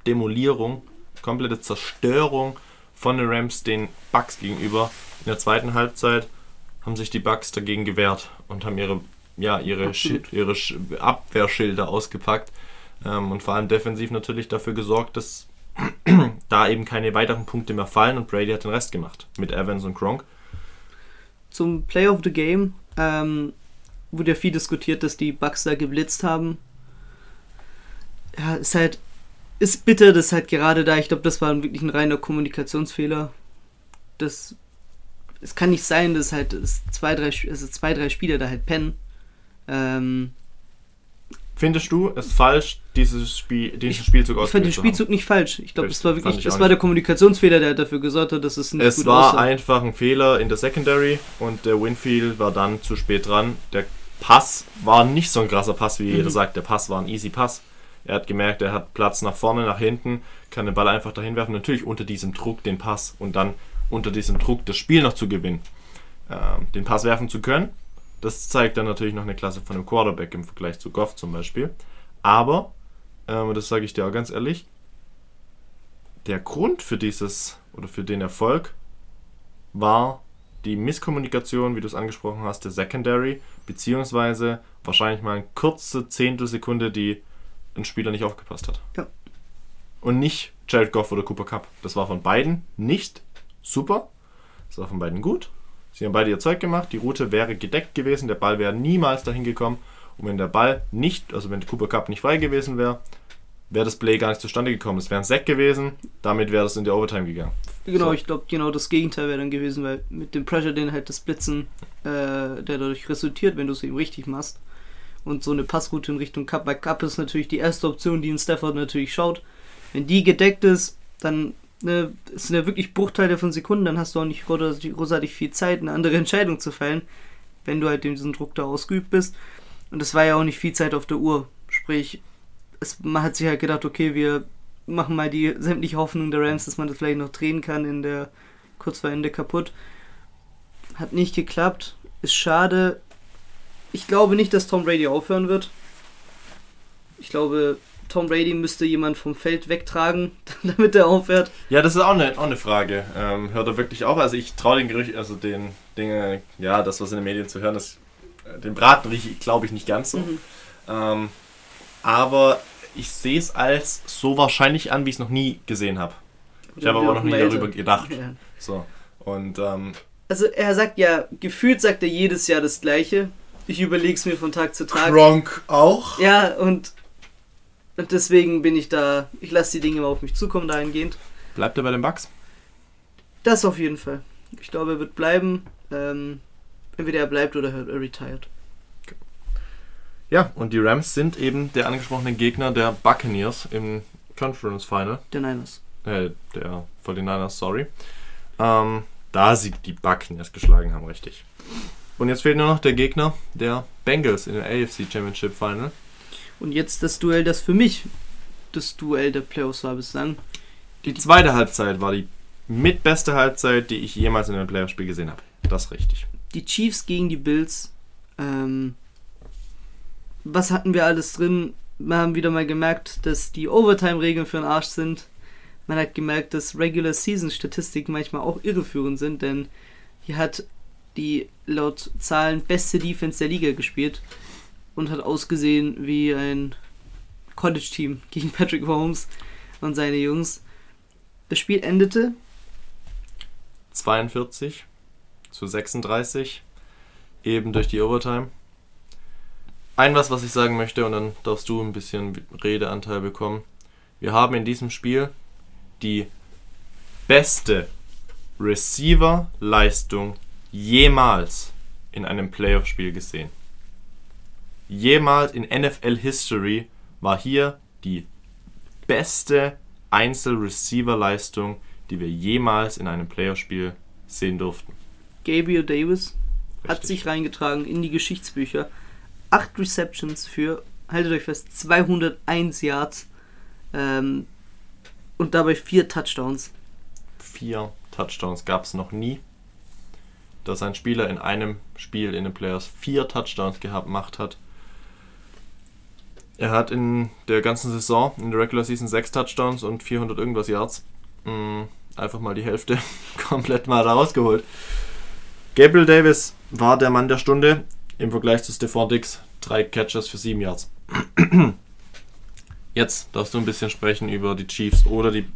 Speaker 2: Demolierung, komplette Zerstörung von den Rams den Bucks gegenüber. In der zweiten Halbzeit haben sich die Bucks dagegen gewehrt und haben ihre, ja, ihre, ihre Sch- Abwehrschilder ausgepackt ähm, und vor allem defensiv natürlich dafür gesorgt, dass da eben keine weiteren Punkte mehr fallen und Brady hat den Rest gemacht mit Evans und Gronk.
Speaker 3: zum Play of the Game ähm, wurde ja viel diskutiert, dass die Bucks da geblitzt haben. Ja, ist halt, ist bitter, dass halt gerade da, ich glaube, das war wirklich ein reiner Kommunikationsfehler. Das, es kann nicht sein, dass halt es zwei, drei, also zwei, drei Spieler da halt pennen. Ähm,
Speaker 2: Findest du es falsch, dieses Spiel, diesen Spielzug
Speaker 3: ich fand den
Speaker 2: zu haben?
Speaker 3: Spielzug nicht falsch. Ich glaube,
Speaker 2: das
Speaker 3: war wirklich,
Speaker 2: ich auch
Speaker 3: war der Kommunikationsfehler, der dafür gesorgt hat, dass es nicht
Speaker 2: Es
Speaker 3: gut
Speaker 2: war
Speaker 3: aussah.
Speaker 2: einfach ein Fehler in der Secondary und der Winfield war dann zu spät dran. Der Pass war nicht so ein krasser Pass, wie
Speaker 3: Mhm.
Speaker 2: jeder sagt. Der Pass war ein easy Pass. Er hat gemerkt, er hat Platz nach vorne, nach hinten, kann den Ball einfach dahin werfen. Natürlich unter diesem Druck den Pass und dann unter diesem Druck das Spiel noch zu gewinnen. Ähm, den Pass werfen zu können, das zeigt dann natürlich noch eine Klasse von einem Quarterback im Vergleich zu Goff zum Beispiel. Aber, ähm, das sage ich dir auch ganz ehrlich, der Grund für dieses oder für den Erfolg war die Misskommunikation, wie du es angesprochen hast, der Secondary, beziehungsweise wahrscheinlich mal eine kurze Zehntelsekunde, die ein Spieler nicht aufgepasst hat.
Speaker 3: Ja.
Speaker 2: Und nicht Jared Goff oder Cooper Cup. Das war von beiden nicht super. Das war von beiden gut. Sie haben beide ihr Zeug gemacht. Die Route wäre gedeckt gewesen. Der Ball wäre niemals dahin gekommen. Und wenn der Ball nicht, also wenn Cooper Cup nicht frei gewesen wäre, wäre das Play gar nicht zustande gekommen. Es wäre ein Sack gewesen. Damit wäre das in die Overtime gegangen.
Speaker 3: Genau,
Speaker 2: So.
Speaker 3: ich glaube, genau das Gegenteil wäre dann gewesen, weil mit dem Pressure, den halt das Blitzen, äh, der dadurch resultiert, wenn du es eben richtig machst. Und so eine Passroute in Richtung Cup, weil Cup ist natürlich die erste Option, die in Stafford natürlich schaut. Wenn die gedeckt ist, dann ne, ist eine wirklich Bruchteile von Sekunden, dann hast du auch nicht großartig, großartig viel Zeit, eine andere Entscheidung zu fällen. wenn du halt diesen Druck da ausgeübt bist. Und es war ja auch nicht viel Zeit auf der Uhr. Sprich, es, man hat sich halt gedacht, okay, wir machen mal die sämtliche Hoffnung der Rams, dass man das vielleicht noch drehen kann in der kurz vor Ende kaputt. Hat nicht geklappt. Ist schade. Ich glaube nicht, dass Tom Brady aufhören wird. Ich glaube, Tom Brady müsste jemand vom Feld wegtragen, damit er aufhört.
Speaker 2: Ja, das ist auch eine, auch eine Frage. Ähm, hört er wirklich auf? Also ich traue den Gerücht, also den Dinge, ja, das, was in den Medien zu hören ist, äh, den Braten rieche ich, glaube ich, nicht ganz so.
Speaker 3: Mhm.
Speaker 2: Ähm, aber ich sehe es als so wahrscheinlich an, wie ich es noch nie gesehen habe. Ich habe aber auch noch nie darüber gedacht.
Speaker 3: Ja.
Speaker 2: So. Und ähm,
Speaker 3: Also er sagt ja, gefühlt sagt er jedes Jahr das Gleiche. Ich überlege es mir von Tag zu Tag.
Speaker 2: Gronk auch.
Speaker 3: Ja, und, und deswegen bin ich da, ich lasse die Dinge mal auf mich zukommen dahingehend.
Speaker 2: Bleibt er bei den Bucks?
Speaker 3: Das auf jeden Fall. Ich glaube, er wird bleiben. Ähm, entweder er bleibt oder er retired.
Speaker 2: Ja, und die Rams sind eben der angesprochene Gegner der Buccaneers im Conference Final.
Speaker 3: Der Niners.
Speaker 2: Äh, der 49ers, sorry. Ähm, da sie die Buccaneers geschlagen haben, richtig. Und jetzt fehlt nur noch der Gegner der Bengals in der AFC Championship Final.
Speaker 3: Und jetzt das Duell, das für mich das Duell der Playoffs war bislang.
Speaker 2: Die zweite Halbzeit war die mitbeste Halbzeit, die ich jemals in einem Playoff-Spiel gesehen habe. Das ist richtig.
Speaker 3: Die Chiefs gegen die Bills. Ähm, was hatten wir alles drin? Wir haben wieder mal gemerkt, dass die Overtime-Regeln für den Arsch sind. Man hat gemerkt, dass Regular Season Statistiken manchmal auch irreführend sind, denn hier hat die laut Zahlen beste Defense der Liga gespielt und hat ausgesehen wie ein College-Team gegen Patrick Mahomes und seine Jungs. Das Spiel endete
Speaker 2: 42 zu 36, eben durch die Overtime. Ein was, was ich sagen möchte, und dann darfst du ein bisschen Redeanteil bekommen. Wir haben in diesem Spiel die beste Receiver-Leistung jemals in einem Playoff-Spiel gesehen. Jemals in NFL-History war hier die beste Einzel-Receiver-Leistung, die wir jemals in einem Playoff-Spiel sehen durften.
Speaker 3: Gabriel Davis hat
Speaker 2: Richtig.
Speaker 3: sich reingetragen in die Geschichtsbücher. Acht Receptions für, haltet euch fest, 201 Yards ähm, und dabei vier Touchdowns.
Speaker 2: Vier Touchdowns gab es noch nie. Dass ein Spieler in einem Spiel in den Playoffs vier Touchdowns gehabt gemacht hat. Er hat in der ganzen Saison, in der Regular Season, sechs Touchdowns und 400 irgendwas Yards. Mm, Einfach mal die Hälfte komplett mal rausgeholt. Gabriel Davis war der Mann der Stunde im Vergleich zu Stephon Dix. Drei Catches für sieben Yards. Jetzt darfst du ein bisschen sprechen über die Chiefs oder die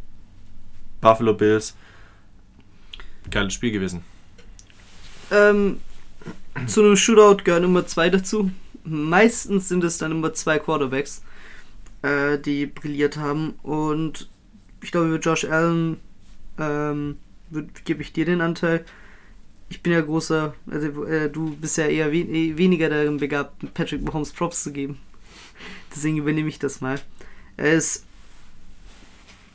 Speaker 2: Buffalo Bills. Geiles Spiel gewesen.
Speaker 3: Ähm, zu einem Shootout gehören immer zwei dazu. Meistens sind es dann immer zwei Quarterbacks, äh, die brilliert haben. Und ich glaube, über Josh Allen ähm, gebe ich dir den Anteil. Ich bin ja großer, also äh, du bist ja eher wen eh weniger darin begabt, Patrick Mahomes Props zu geben. Deswegen übernehme ich das mal. Er ist,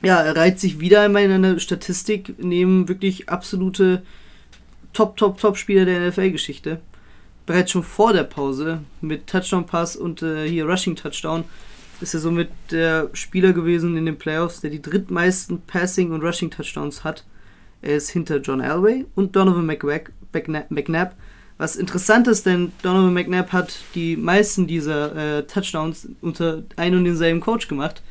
Speaker 3: ja, er reiht sich wieder einmal in einer Statistik neben wirklich absolute Top, Top, Top-Spieler der NFL-Geschichte. Bereits schon vor der Pause mit Touchdown-Pass und äh, hier Rushing-Touchdown ist er somit der Spieler gewesen in den Playoffs, der die drittmeisten Passing- und Rushing-Touchdowns hat. Er ist hinter John Elway und Donovan McNabb, McNabb. Was interessant ist, denn Donovan McNabb hat die meisten dieser äh, Touchdowns unter ein und denselben Coach gemacht.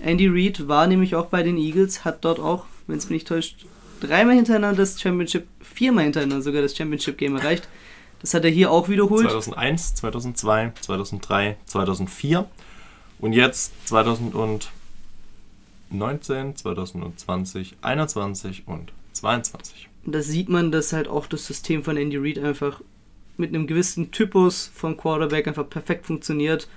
Speaker 3: Andy Reid war nämlich auch bei den Eagles, hat dort auch, wenn es mich nicht täuscht, dreimal hintereinander das Championship, viermal hintereinander sogar das Championship Game erreicht. Das hat er hier auch wiederholt.
Speaker 2: 2001, 2002, 2003, 2004 und jetzt 2019, 2020, 21 und 22.
Speaker 3: Und da sieht man, dass halt auch das System von Andy Reid einfach mit einem gewissen Typus von Quarterback einfach perfekt funktioniert.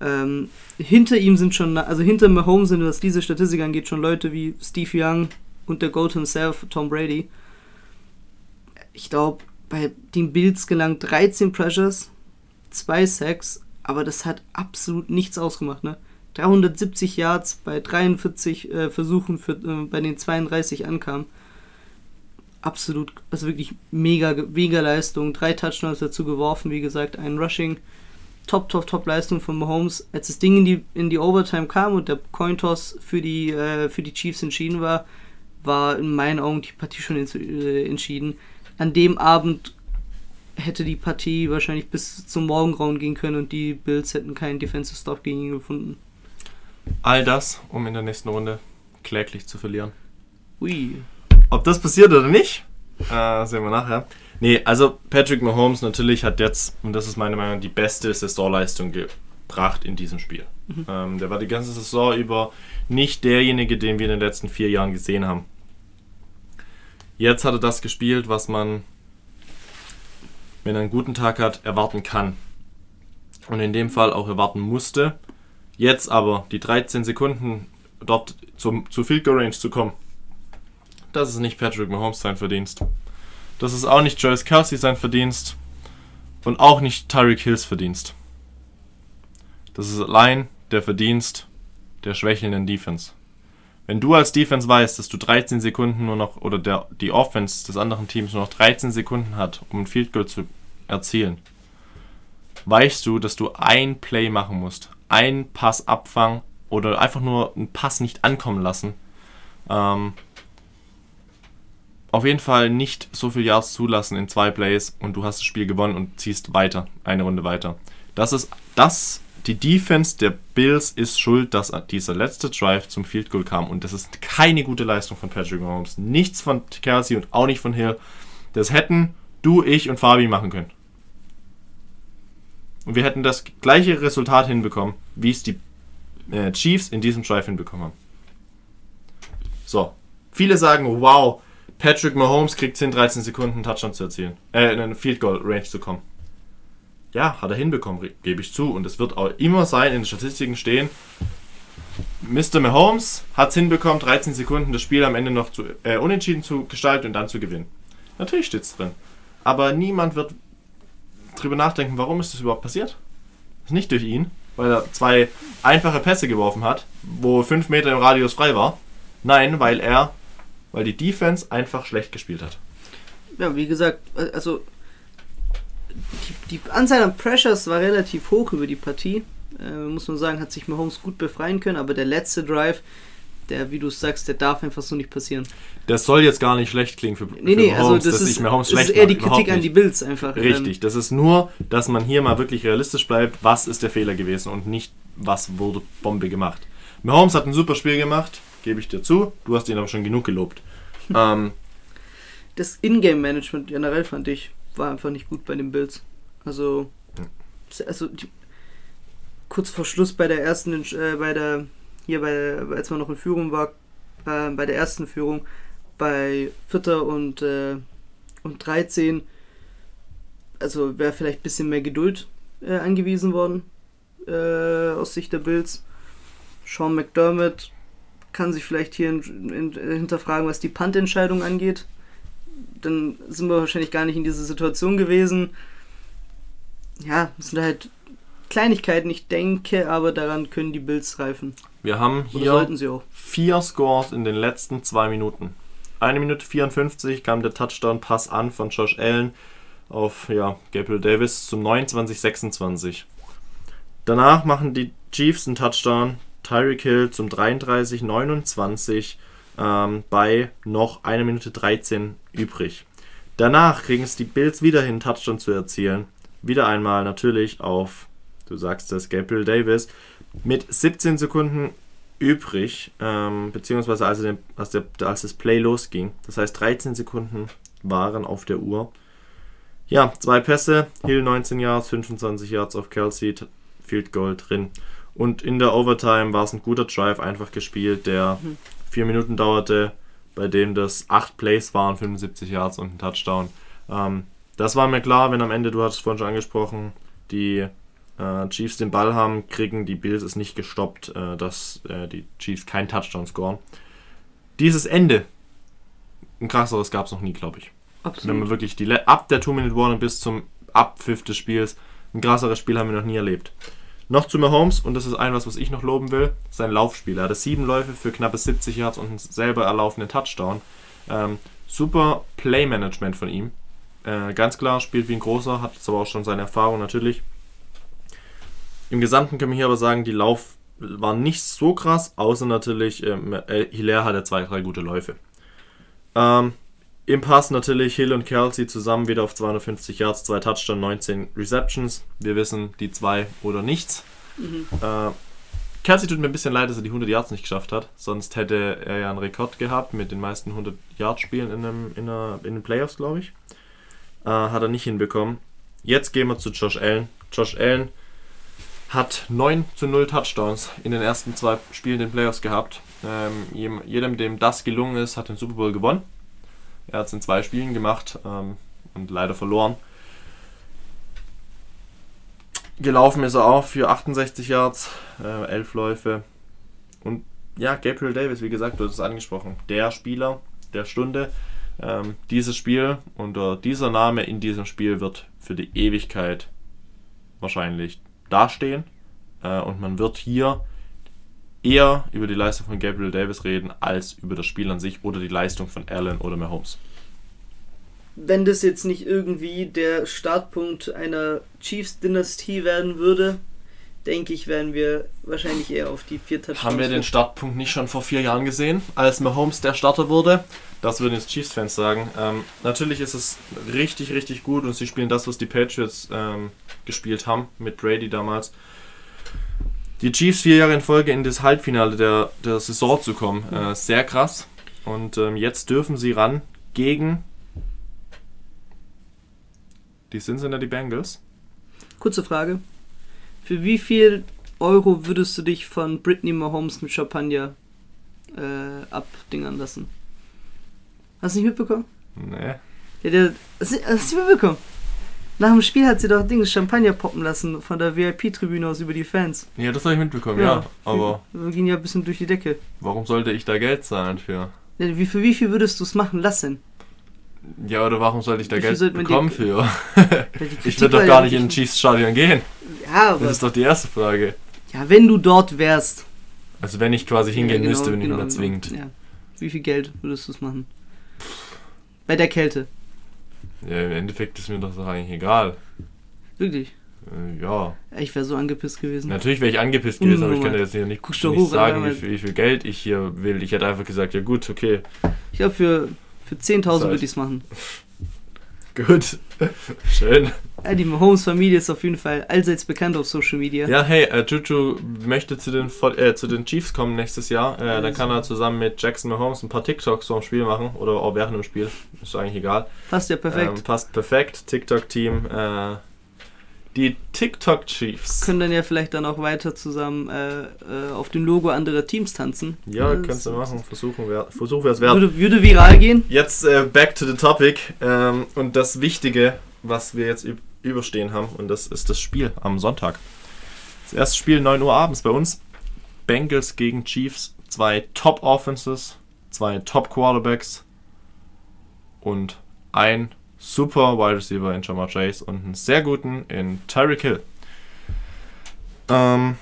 Speaker 3: Ähm, hinter ihm sind schon, also hinter Mahomes sind, was diese Statistik angeht, schon Leute wie Steve Young und der Goat himself, Tom Brady. Ich glaube, bei den Bills gelangt 13 Pressures, 2 Sacks, aber das hat absolut nichts ausgemacht, ne? 370 Yards bei 43 äh, Versuchen, für, äh, bei den 32 ankam. absolut, also wirklich mega, mega Leistung. Drei Touchdowns dazu geworfen, wie gesagt, ein Rushing. Top, top, top Leistung von Mahomes. Als das Ding in die, in die Overtime kam und der Cointoss für die, äh, für die Chiefs entschieden war, war in meinen Augen die Partie schon äh, entschieden. An dem Abend hätte die Partie wahrscheinlich bis zum Morgengrauen gehen können und die Bills hätten keinen Defensive Stop gegen ihn gefunden.
Speaker 2: All das, um in der nächsten Runde kläglich zu verlieren.
Speaker 3: Ui.
Speaker 2: Ob das passiert oder nicht, äh, sehen wir nachher. Nee, also Patrick Mahomes natürlich hat jetzt, und das ist meine Meinung, die beste Saisonleistung gebracht in diesem Spiel. Ähm, der war die ganze Saison über nicht derjenige, den wir in den letzten vier Jahren gesehen haben. Jetzt hat er das gespielt, was man, wenn er einen guten Tag hat, erwarten kann. Und in dem Fall auch erwarten musste. Jetzt aber die 13 Sekunden dort zum, zu Field Goal Range zu kommen, das ist nicht Patrick Mahomes sein Verdienst. Das ist auch nicht Joyce Kelsey sein Verdienst. Und auch nicht Tyreek Hills Verdienst. Das ist allein der Verdienst der schwächelnden Defense. Wenn du als Defense weißt, dass du 13 Sekunden nur noch, oder der, die Offense des anderen Teams nur noch 13 Sekunden hat, um ein Field Goal zu erzielen, weißt du, dass du ein Play machen musst. Ein Pass abfangen oder einfach nur einen Pass nicht ankommen lassen. Ähm, auf jeden Fall nicht so viel Yards zulassen in zwei Plays und du hast das Spiel gewonnen und ziehst weiter, eine Runde weiter. Das ist das, die Defense der Bills ist schuld, dass dieser letzte Drive zum Field Goal kam und das ist keine gute Leistung von Patrick Mahomes. Nichts von Kelsey und auch nicht von Hill. Das hätten du, ich und Fabi machen können. Und wir hätten das gleiche Resultat hinbekommen, wie es die äh, Chiefs in diesem Drive hinbekommen haben. So. Viele sagen, wow, Patrick Mahomes kriegt 10, 13 Sekunden einen Touchdown zu erzielen. Äh, in eine Field Goal Range zu kommen. Ja, hat er hinbekommen, gebe ich zu. Und es wird auch immer sein, in den Statistiken stehen, Mr. Mahomes hat es hinbekommen, 13 Sekunden das Spiel am Ende noch zu, äh, unentschieden zu gestalten und dann zu gewinnen. Natürlich steht es drin. Aber niemand wird drüber nachdenken, warum ist das überhaupt passiert. Das ist nicht durch ihn, weil er zwei einfache Pässe geworfen hat, wo 5 Meter im Radius frei war. Nein, weil er, weil die Defense einfach schlecht gespielt hat.
Speaker 3: Ja, wie gesagt, also die, die Anzahl an Pressures war relativ hoch über die Partie. Äh, muss man sagen, hat sich Mahomes gut befreien können, aber der letzte Drive, der, wie du sagst, der darf einfach so nicht passieren.
Speaker 2: Das soll jetzt gar nicht schlecht klingen für,
Speaker 3: Nee,
Speaker 2: für
Speaker 3: nee, also
Speaker 2: Mahomes,
Speaker 3: das
Speaker 2: dass
Speaker 3: ist,
Speaker 2: ich Mahomes
Speaker 3: das ist
Speaker 2: schlecht
Speaker 3: eher die Kritik an die. Bills einfach. Ähm,
Speaker 2: Richtig, das ist nur, dass man hier mal wirklich realistisch bleibt, was ist der Fehler gewesen und nicht, was wurde Bombe gemacht. Mahomes hat ein super Spiel gemacht, gebe ich dir zu, du hast ihn aber schon genug gelobt. ähm,
Speaker 3: das Ingame-Management generell fand ich, war einfach nicht gut bei den Bills. Also, also die, kurz vor Schluss bei der ersten, äh, bei der, hier bei, als man noch in Führung war, äh, bei der ersten Führung, bei Vierter und, äh, und 13, also wäre vielleicht ein bisschen mehr Geduld äh, angewiesen worden äh, aus Sicht der Bills. Sean McDermott kann sich vielleicht hier in, in, hinterfragen, was die Punt-Entscheidung angeht. Dann sind wir wahrscheinlich gar nicht in dieser Situation gewesen. Ja, das sind halt Kleinigkeiten, ich denke, aber daran können die Bills reifen.
Speaker 2: wir haben hier vier Scores in den letzten zwei Minuten. Eine Minute 54 kam der Touchdown-Pass an von Josh Allen auf ja, Gabriel Davis zum 29-26. Danach machen die Chiefs einen Touchdown, Tyreek Hill zum 33-29 ähm, bei noch 1 Minute 13 übrig. Danach kriegen es die Bills wieder hin, Touchdown zu erzielen. Wieder einmal natürlich auf, du sagst das, Gabriel Davis mit 17 Sekunden übrig, ähm, beziehungsweise als, den, als, der, als das Play losging. Das heißt, 13 Sekunden waren auf der Uhr. Ja, zwei Pässe, Hill 19 Yards, 25 Yards auf Kelsey, Field Goal drin. Und in der Overtime war es ein guter Drive, einfach gespielt, der
Speaker 3: Mhm.
Speaker 2: Vier Minuten dauerte, bei dem das acht Plays waren, 75 Yards und ein Touchdown. Ähm, das war mir klar, wenn am Ende, du hattest es vorhin schon angesprochen, die äh, Chiefs den Ball haben, kriegen die Bills es nicht gestoppt, äh, dass äh, die Chiefs keinen Touchdown scoren. Dieses Ende, ein krasseres gab es noch nie, glaube ich. Wenn
Speaker 3: Absolut.
Speaker 2: man wirklich die Le- ab der 2-Minute-Warning bis zum Abpfiff des Spiels, ein krasseres Spiel haben wir noch nie erlebt. Noch zu Mahomes, und das ist ein was, was ich noch loben will, sein Laufspiel. Er hatte sieben Läufe für knappe 70 Yards und einen selber erlaufenden Touchdown. Ähm, Super Play-Management von ihm. Äh, ganz klar, spielt wie ein großer, hat jetzt aber auch schon seine Erfahrung natürlich. Im Gesamten können wir hier aber sagen, die Lauf war nicht so krass, außer natürlich, ähm, äh, Hilaire hatte zwei, drei gute Läufe. Ähm, Im Pass natürlich Hill und Kelsey zusammen wieder auf 250 Yards, zwei Touchdowns, 19 Receptions. Wir wissen, die zwei oder nichts. Äh, Kelsey tut mir ein bisschen leid, dass er die 100 Yards nicht geschafft hat. Sonst hätte er ja einen Rekord gehabt mit den meisten 100 Yard Spielen in, einem, in, einer, in den Playoffs, glaube ich. Äh, hat er nicht hinbekommen. Jetzt gehen wir zu Josh Allen. Josh Allen hat 9 zu 0 Touchdowns in den ersten zwei Spielen in den Playoffs gehabt. Ähm, jedem, dem das gelungen ist, hat den Super Bowl gewonnen. Er hat es in zwei Spielen gemacht ähm, und leider verloren. Gelaufen ist er auch für 68 Yards, äh, 11 Läufe. Und ja, Gabriel Davis, wie gesagt, du hast es angesprochen, der Spieler der Stunde. Ähm, dieses Spiel und äh, dieser Name in diesem Spiel wird für die Ewigkeit wahrscheinlich dastehen. Äh, und man wird hier eher über die Leistung von Gabriel Davis reden, als über das Spiel an sich oder die Leistung von Allen oder Mahomes.
Speaker 3: Wenn das jetzt nicht irgendwie der Startpunkt einer Chiefs-Dynastie werden würde, denke ich, werden wir wahrscheinlich eher auf die vier Touchdowns.
Speaker 2: Haben wir den Startpunkt nicht schon vor vier Jahren gesehen, als Mahomes der Starter wurde? Das würden jetzt Chiefs-Fans sagen. Ähm, natürlich ist es richtig, richtig gut und sie spielen das, was die Patriots ähm, gespielt haben mit Brady damals. Die Chiefs vier Jahre in Folge in das Halbfinale der, der Saison zu kommen, äh, sehr krass. Und ähm, jetzt dürfen sie ran gegen die Cincinnati Bengals.
Speaker 3: Kurze Frage. Für wie viel Euro würdest du dich von Britney Mahomes mit Champagner äh, abdingern lassen? Hast du nicht mitbekommen?
Speaker 2: Nee.
Speaker 3: Ja, der, hast, du, hast du mitbekommen? Nach dem Spiel hat sie doch Dings Champagner poppen lassen von der VIP-Tribüne aus über die Fans.
Speaker 2: Ja, das habe ich mitbekommen, ja. Aber
Speaker 3: Wir gehen ja ein bisschen durch die Decke.
Speaker 2: warum sollte ich da Geld zahlen für?
Speaker 3: Ja, Wie, für wie viel würdest du es machen lassen?
Speaker 2: Ja, oder warum sollte ich da
Speaker 3: Wie
Speaker 2: Geld bekommen für? Ich würde doch gar
Speaker 3: ja
Speaker 2: nicht in ein
Speaker 3: wirklich-
Speaker 2: Chiefs Stadion gehen.
Speaker 3: Ja, aber
Speaker 2: Das ist doch die erste Frage.
Speaker 3: ja, wenn du dort wärst.
Speaker 2: Also wenn ich quasi hingehen
Speaker 3: Ja, genau,
Speaker 2: müsste, wenn
Speaker 3: genau,
Speaker 2: da
Speaker 3: genau.
Speaker 2: zwingt.
Speaker 3: Ja. Wie viel Geld würdest du es machen? Bei der Kälte.
Speaker 2: Ja, im Endeffekt ist mir das doch eigentlich egal.
Speaker 3: Wirklich.
Speaker 2: Äh, ja,
Speaker 3: Ich wäre so angepisst gewesen.
Speaker 2: natürlich wäre ich angepisst gewesen, aber ich
Speaker 3: Unnormal.
Speaker 2: könnte jetzt hier nicht, nicht
Speaker 3: hoch,
Speaker 2: sagen, wie viel, wie viel Geld ich hier will. Ich hätte einfach gesagt, ja gut, okay,
Speaker 3: Ich glaube, für, für 10.000
Speaker 2: Zeit.
Speaker 3: würde ich es machen.
Speaker 2: gut, schön.
Speaker 3: Ja, die Mahomes-Familie ist auf jeden Fall allseits bekannt auf Social Media.
Speaker 2: Ja, hey, äh, Juju möchte zu den, äh, zu den Chiefs kommen nächstes Jahr. Äh, dann kann er zusammen mit Jackson Mahomes ein paar TikToks vorm Spiel machen oder auch während dem Spiel. Ist eigentlich egal.
Speaker 3: Passt ja perfekt.
Speaker 2: Ähm, passt perfekt. TikTok-Team. Äh, die TikTok Chiefs.
Speaker 3: Können dann ja vielleicht dann auch weiter zusammen äh, äh, auf dem Logo anderer Teams tanzen.
Speaker 2: Ja,
Speaker 3: das
Speaker 2: kannst du machen. Versuchen wir Versuch wär's wert.
Speaker 3: Würde, würde viral gehen.
Speaker 2: Jetzt äh, back to the topic. Ähm, und das Wichtige, was wir jetzt üb überstehen haben, und das ist das Spiel am Sonntag. Das erste Spiel 9 Uhr abends bei uns. Bengals gegen Chiefs. Zwei Top Offenses, zwei Top Quarterbacks und ein super Wide Receiver in Jamar Chase und einen sehr guten in Tyreek Hill. Ähm,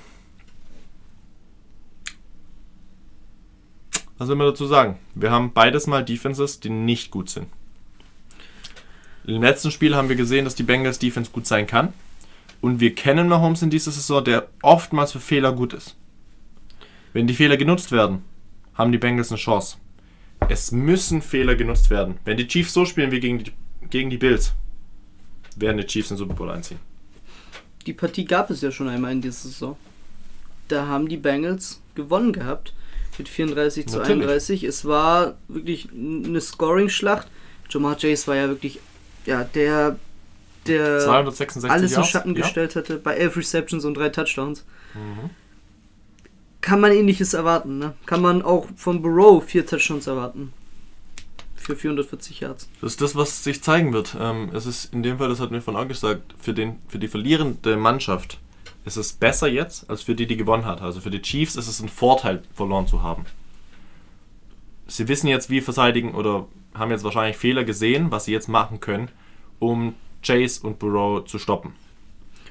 Speaker 2: was will man dazu sagen? Wir haben beides mal Defenses, die nicht gut sind. Im letzten Spiel haben wir gesehen, dass die Bengals Defense gut sein kann. Und wir kennen Mahomes in dieser Saison, der oftmals für Fehler gut ist. Wenn die Fehler genutzt werden, haben die Bengals eine Chance. Es müssen Fehler genutzt werden. Wenn die Chiefs so spielen wie gegen die, gegen die Bills, werden die Chiefs den Super Bowl einziehen.
Speaker 3: Die Partie gab es ja schon einmal in dieser Saison. Da haben die Bengals gewonnen gehabt. Mit 34 zu
Speaker 2: Natürlich.
Speaker 3: 31. Es war wirklich eine Scoring-Schlacht. Jamar Chase war ja wirklich ja, der, der
Speaker 2: 266
Speaker 3: alles in Schatten
Speaker 2: ja.
Speaker 3: gestellt hatte, bei 11 Receptions und 3 Touchdowns.
Speaker 2: Mhm.
Speaker 3: Kann man ähnliches erwarten, ne? Kann man auch von Burrow 4 Touchdowns erwarten. Für 440 Yards.
Speaker 2: Das ist das, was sich zeigen wird. Ähm, es ist in dem Fall, das hat mir von auch gesagt, für, den, für die verlierende Mannschaft ist es besser jetzt, als für die, die gewonnen hat. Also für die Chiefs ist es ein Vorteil, verloren zu haben. Sie wissen jetzt, wie verteidigen oder haben jetzt wahrscheinlich Fehler gesehen, was sie jetzt machen können, um Chase und Burrow zu stoppen.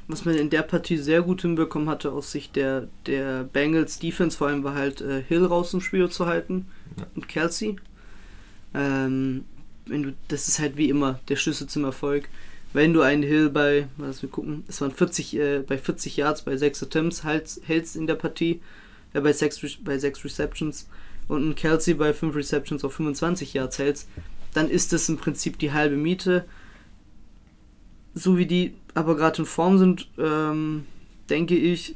Speaker 3: Was man in der Partie sehr gut hinbekommen hatte aus Sicht der, der Bengals Defense, vor allem war halt äh, Hill raus im Spiel zu halten
Speaker 2: Ja.
Speaker 3: und Kelsey. Ähm, wenn du, das ist halt wie immer der Schlüssel zum Erfolg. Wenn du einen Hill bei, was wir gucken, es waren 40, äh, bei 40 Yards bei 6 Attempts halt, hältst in der Partie, äh, bei 6 bei sechs Receptions und einen Kelsey bei 5 Receptions auf 25 Yards hältst, dann ist das im Prinzip die halbe Miete. So wie die aber gerade in Form sind, ähm, denke ich,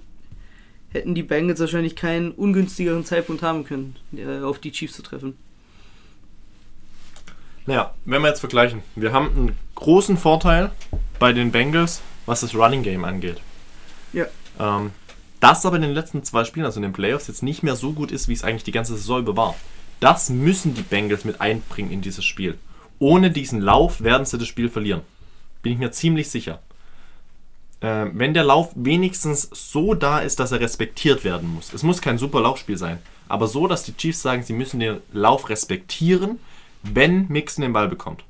Speaker 3: hätten die Bengals wahrscheinlich keinen ungünstigeren Zeitpunkt haben können, äh, auf die Chiefs zu treffen.
Speaker 2: Naja, wenn wir jetzt vergleichen, wir haben einen großen Vorteil bei den Bengals, was das Running Game angeht.
Speaker 3: Ja.
Speaker 2: Ähm, das aber in den letzten zwei Spielen, also in den Playoffs, jetzt nicht mehr so gut ist, wie es eigentlich die ganze Saison über war. Das müssen die Bengals mit einbringen in dieses Spiel. Ohne diesen Lauf werden sie das Spiel verlieren. Bin ich mir ziemlich sicher. Äh, wenn der Lauf wenigstens so da ist, dass er respektiert werden muss. Es muss kein super Laufspiel sein, aber so, dass die Chiefs sagen, sie müssen den Lauf respektieren wenn Mixon den Ball bekommt.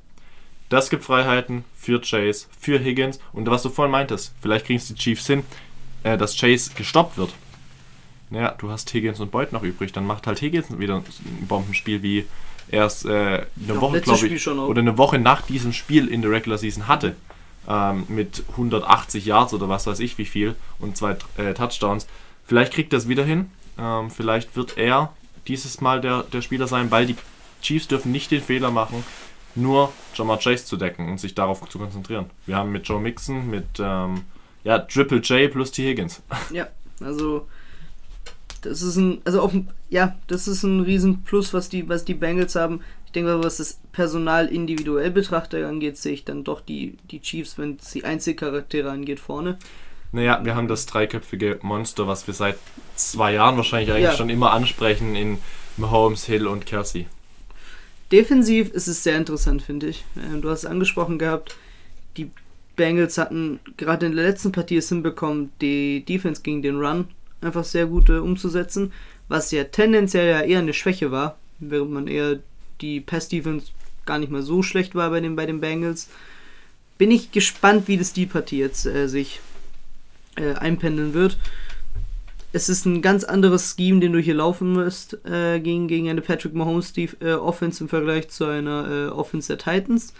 Speaker 2: Das gibt Freiheiten für Chase, für Higgins und was du vorhin meintest, vielleicht kriegen es die Chiefs hin, äh, dass Chase gestoppt wird. Naja, du hast Higgins und Boyd noch übrig, dann macht halt Higgins wieder ein Bombenspiel, wie er es äh, eine
Speaker 3: Ja,
Speaker 2: Woche, glaube ich, oder eine Woche nach diesem Spiel in der Regular Season hatte. Ähm, mit 180 Yards oder was weiß ich wie viel und zwei äh, Touchdowns. Vielleicht kriegt er es wieder hin. Ähm, vielleicht wird er dieses Mal der, der Spieler sein, weil die Chiefs dürfen nicht den Fehler machen, nur Jamar Chase zu decken und sich darauf zu konzentrieren. Wir haben mit Joe Mixon, mit ähm, ja, Triple J plus T. Higgins.
Speaker 3: Ja, also das ist ein, also ein- ja, das ist ein riesen Plus, was die, was die Bengals haben. Ich denke mal, was das Personal individuell betrachtet angeht, sehe ich dann doch die, die Chiefs, wenn es die Einzelcharaktere angeht, vorne.
Speaker 2: Naja, wir haben das dreiköpfige Monster, was wir seit zwei Jahren wahrscheinlich eigentlich
Speaker 3: Ja.
Speaker 2: schon immer ansprechen in Mahomes, Hill und Kelsey.
Speaker 3: Defensiv ist es sehr interessant, finde ich. Ähm, Du hast es angesprochen gehabt, die Bengals hatten gerade in der letzten Partie es hinbekommen, die Defense gegen den Run einfach sehr gut äh, umzusetzen, was ja tendenziell ja eher eine Schwäche war, während man eher die Pass-Defense gar nicht mal so schlecht war bei den, bei den Bengals. Bin ich gespannt, wie das die Partie jetzt äh, sich äh, einpendeln wird. Es ist ein ganz anderes Scheme, den du hier laufen musst äh, gegen, gegen eine Patrick Mahomes äh, Offense im Vergleich zu einer äh, Offense der Titans.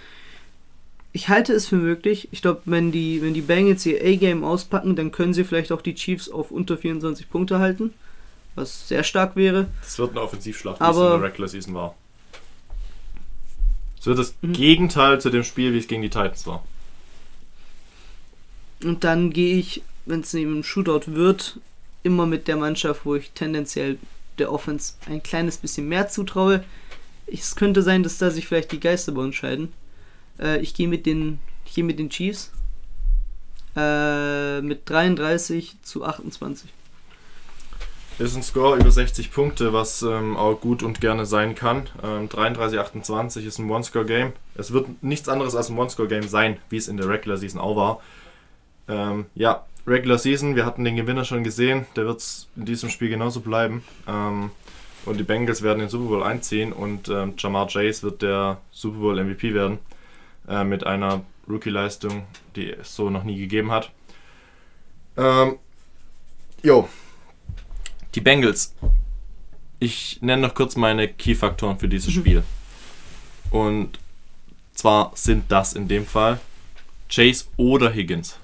Speaker 3: Ich halte es für möglich. Ich glaube, wenn die, wenn die Bengals ihr A-Game auspacken, dann können sie vielleicht auch die Chiefs auf unter 24 Punkte halten. Was sehr stark wäre.
Speaker 2: Das wird eine Offensivschlacht, wie
Speaker 3: Aber-
Speaker 2: es in der Regular Season war. Es wird das
Speaker 3: Mhm.
Speaker 2: Gegenteil zu dem Spiel, wie es gegen die Titans war.
Speaker 3: Und dann gehe ich, wenn es eben ein Shootout wird, immer mit der Mannschaft, wo ich tendenziell der Offense ein kleines bisschen mehr zutraue. Es könnte sein, dass da sich vielleicht die Geister bei uns scheiden. Äh, ich gehe mit den, gehe mit den Chiefs äh, mit 33 zu 28.
Speaker 2: Ist ein Score über 60 Punkte, was ähm, auch gut und gerne sein kann. Ähm, 33-28 ist ein One-Score-Game. Es wird nichts anderes als ein One-Score-Game sein, wie es in der Regular Season auch war. Ähm, ja, Regular Season, wir hatten den Gewinner schon gesehen. Der wird es in diesem Spiel genauso bleiben. Ähm, und die Bengals werden den Super Bowl einziehen und ähm, Jamar Chase wird der Super Bowl MVP werden. Äh, mit einer Rookie-Leistung, die es so noch nie gegeben hat. Ähm, jo, die Bengals. Ich nenne noch kurz meine Key-Faktoren für dieses Spiel. Und zwar sind das in dem Fall Chase oder Higgins.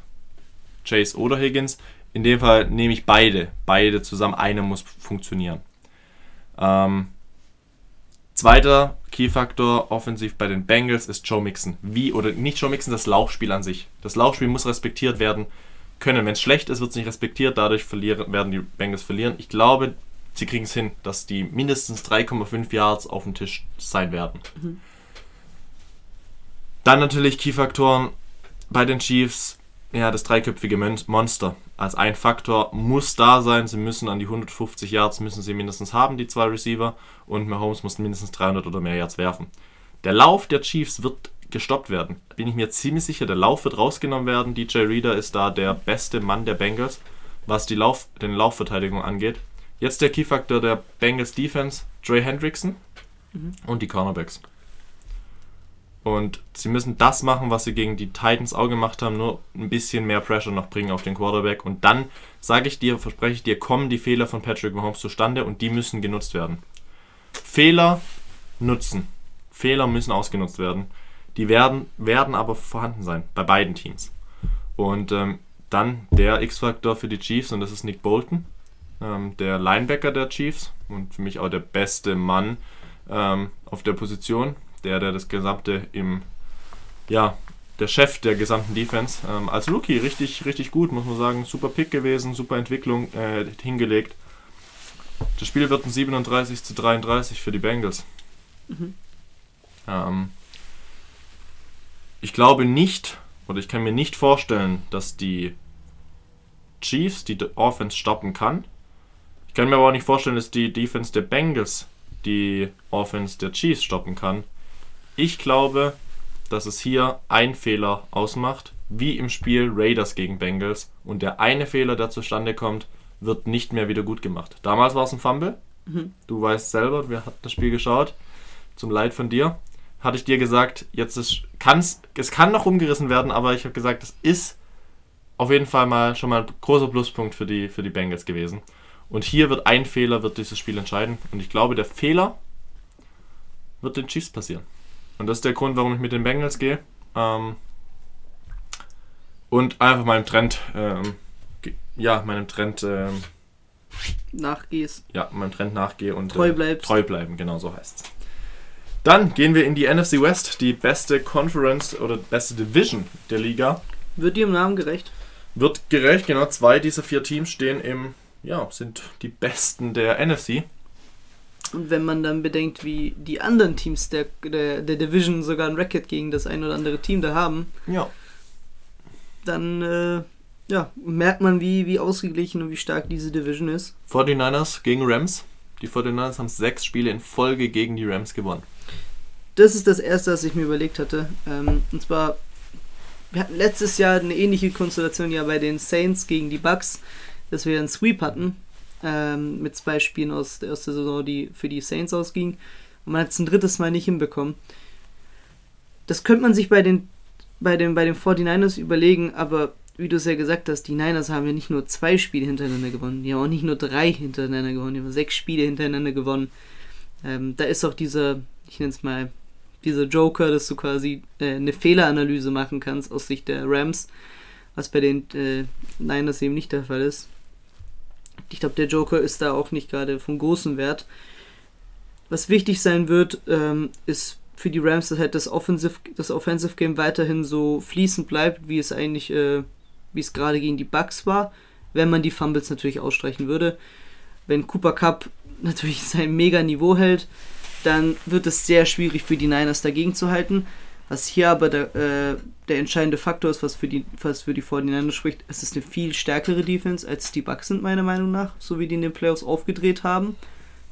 Speaker 2: Chase oder Higgins. In dem Fall nehme ich beide. Beide zusammen. Einer muss funktionieren. Ähm, zweiter Key-Faktor offensiv bei den Bengals ist Joe Mixon. Wie, oder nicht Joe Mixon, das Laufspiel an sich. Das Laufspiel muss respektiert werden können. Wenn es schlecht ist, wird es nicht respektiert. Dadurch verlieren, werden die Bengals verlieren. Ich glaube, sie kriegen es hin, dass die mindestens 3,5 Yards auf dem Tisch sein werden. Dann natürlich Key-Faktoren bei den Chiefs. Ja, das dreiköpfige Mon- Monster als ein Faktor muss da sein. Sie müssen an die 150 Yards müssen sie mindestens haben, die zwei Receiver. Und Mahomes muss mindestens 300 oder mehr Yards werfen. Der Lauf der Chiefs wird gestoppt werden. Bin ich mir ziemlich sicher. Der Lauf wird rausgenommen werden. DJ Reader ist da der beste Mann der Bengals, was die Lauf, den Laufverteidigung angeht. Jetzt der Key-Faktor der Bengals Defense, Trey Hendrickson und die Cornerbacks. Und sie müssen das machen, was sie gegen die Titans auch gemacht haben, nur ein bisschen mehr Pressure noch bringen auf den Quarterback. Und dann, sage ich dir, verspreche ich dir, kommen die Fehler von Patrick Mahomes zustande und die müssen genutzt werden. Fehler nutzen. Fehler müssen ausgenutzt werden. Die werden, werden aber vorhanden sein bei beiden Teams. Und ähm, dann der X-Faktor für die Chiefs und das ist Nick Bolton, ähm, der Linebacker der Chiefs und für mich auch der beste Mann ähm, auf der Position, der, der das gesamte im, ja, der Chef der gesamten Defense. Ähm, als Rookie richtig, richtig gut, muss man sagen. Super Pick gewesen, super Entwicklung äh, hingelegt. Das Spiel wird ein 37 zu 33 für die Bengals.
Speaker 3: Mhm.
Speaker 2: Ähm, ich glaube nicht, oder ich kann mir nicht vorstellen, dass die Chiefs die Offense stoppen kann. Ich kann mir aber auch nicht vorstellen, dass die Defense der Bengals die Offense der Chiefs stoppen kann. Ich glaube, dass es hier ein Fehler ausmacht, wie im Spiel Raiders gegen Bengals. Und der eine Fehler, der zustande kommt, wird nicht mehr wieder gut gemacht. Damals war es ein Fumble.
Speaker 3: Mhm.
Speaker 2: Du weißt selber, wir hatten das Spiel geschaut. Zum Leid von dir. Hatte ich dir gesagt, jetzt ist, kann's, es kann noch umgerissen werden, aber ich habe gesagt, es ist auf jeden Fall mal schon mal ein großer Pluspunkt für die, für die Bengals gewesen. Und hier wird ein Fehler, wird dieses Spiel entscheiden. Und ich glaube, der Fehler wird den Chiefs passieren. Und das ist der Grund, warum ich mit den Bengals gehe. Ähm, und einfach meinem Trend, ähm, ja, meinem Trend, ähm,
Speaker 3: Nachgehst.
Speaker 2: ja, meinem Trend nachgehe und
Speaker 3: Treu
Speaker 2: äh,
Speaker 3: bleibst.
Speaker 2: treu bleiben, genau so heißt's. Dann gehen wir in die NFC West, die beste Conference oder beste Division der Liga.
Speaker 3: Wird dir im Namen gerecht?
Speaker 2: Wird gerecht, genau, zwei dieser vier Teams stehen im, ja, sind die besten der NFC.
Speaker 3: Und wenn man dann bedenkt, wie die anderen Teams der, der, der Division sogar ein Racket gegen das ein oder andere Team da haben,
Speaker 2: Ja.
Speaker 3: dann äh, ja, merkt man, wie, wie ausgeglichen und wie stark diese Division ist.
Speaker 2: 49ers gegen Rams. Die 49ers haben sechs Spiele in Folge gegen die Rams gewonnen.
Speaker 3: Das ist das Erste, was ich mir überlegt hatte. Ähm, und zwar, wir hatten letztes Jahr eine ähnliche Konstellation ja bei den Saints gegen die Bucks, dass wir einen Sweep hatten ähm, mit zwei Spielen aus der ersten Saison, die für die Saints ausgingen. Und man hat es ein drittes Mal nicht hinbekommen. Das könnte man sich bei den, bei den, bei den 49ers überlegen, aber wie du es ja gesagt hast, die Niners haben ja nicht nur zwei Spiele hintereinander gewonnen, die haben auch nicht nur drei hintereinander gewonnen, die haben sechs Spiele hintereinander gewonnen. Ähm, da ist auch dieser, ich nenne es mal, dieser Joker, dass du quasi äh, eine Fehleranalyse machen kannst aus Sicht der Rams, was bei den äh, Niners eben nicht der Fall ist. Ich glaube, der Joker ist da auch nicht gerade von großem Wert. Was wichtig sein wird, ähm, ist für die Rams, dass halt das Offensive, das Offensive Game weiterhin so fließend bleibt, wie es eigentlich, äh, wie es gerade gegen die Bucks war, wenn man die Fumbles natürlich ausstreichen würde. Wenn Cooper Cup natürlich sein mega Niveau hält, dann wird es sehr schwierig für die Niners dagegen zu halten. Was hier aber der, äh, der entscheidende Faktor ist, was für die, was für die 49ers spricht, es ist eine viel stärkere Defense, als die Bucks sind, meiner Meinung nach, so wie die in den Playoffs aufgedreht haben.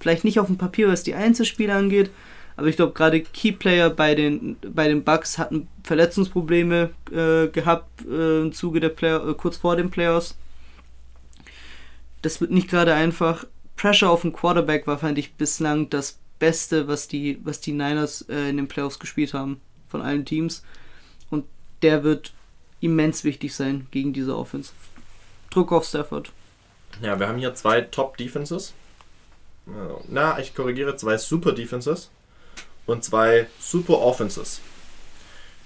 Speaker 3: Vielleicht nicht auf dem Papier, was die Einzelspiele angeht, aber ich glaube, gerade Keyplayer bei den, bei den Bucks hatten Verletzungsprobleme äh, gehabt äh, im Zuge der Play äh, kurz vor den Playoffs. Das wird nicht gerade einfach. Pressure auf den Quarterback war, fand ich, bislang das Beste, was die, was die Niners äh, in den Playoffs gespielt haben von allen Teams. Und der wird immens wichtig sein gegen diese Offense. Druck auf Stafford.
Speaker 2: Ja, wir haben hier zwei Top-Defenses. Na, ich korrigiere, zwei Super-Defenses und zwei Super-Offenses.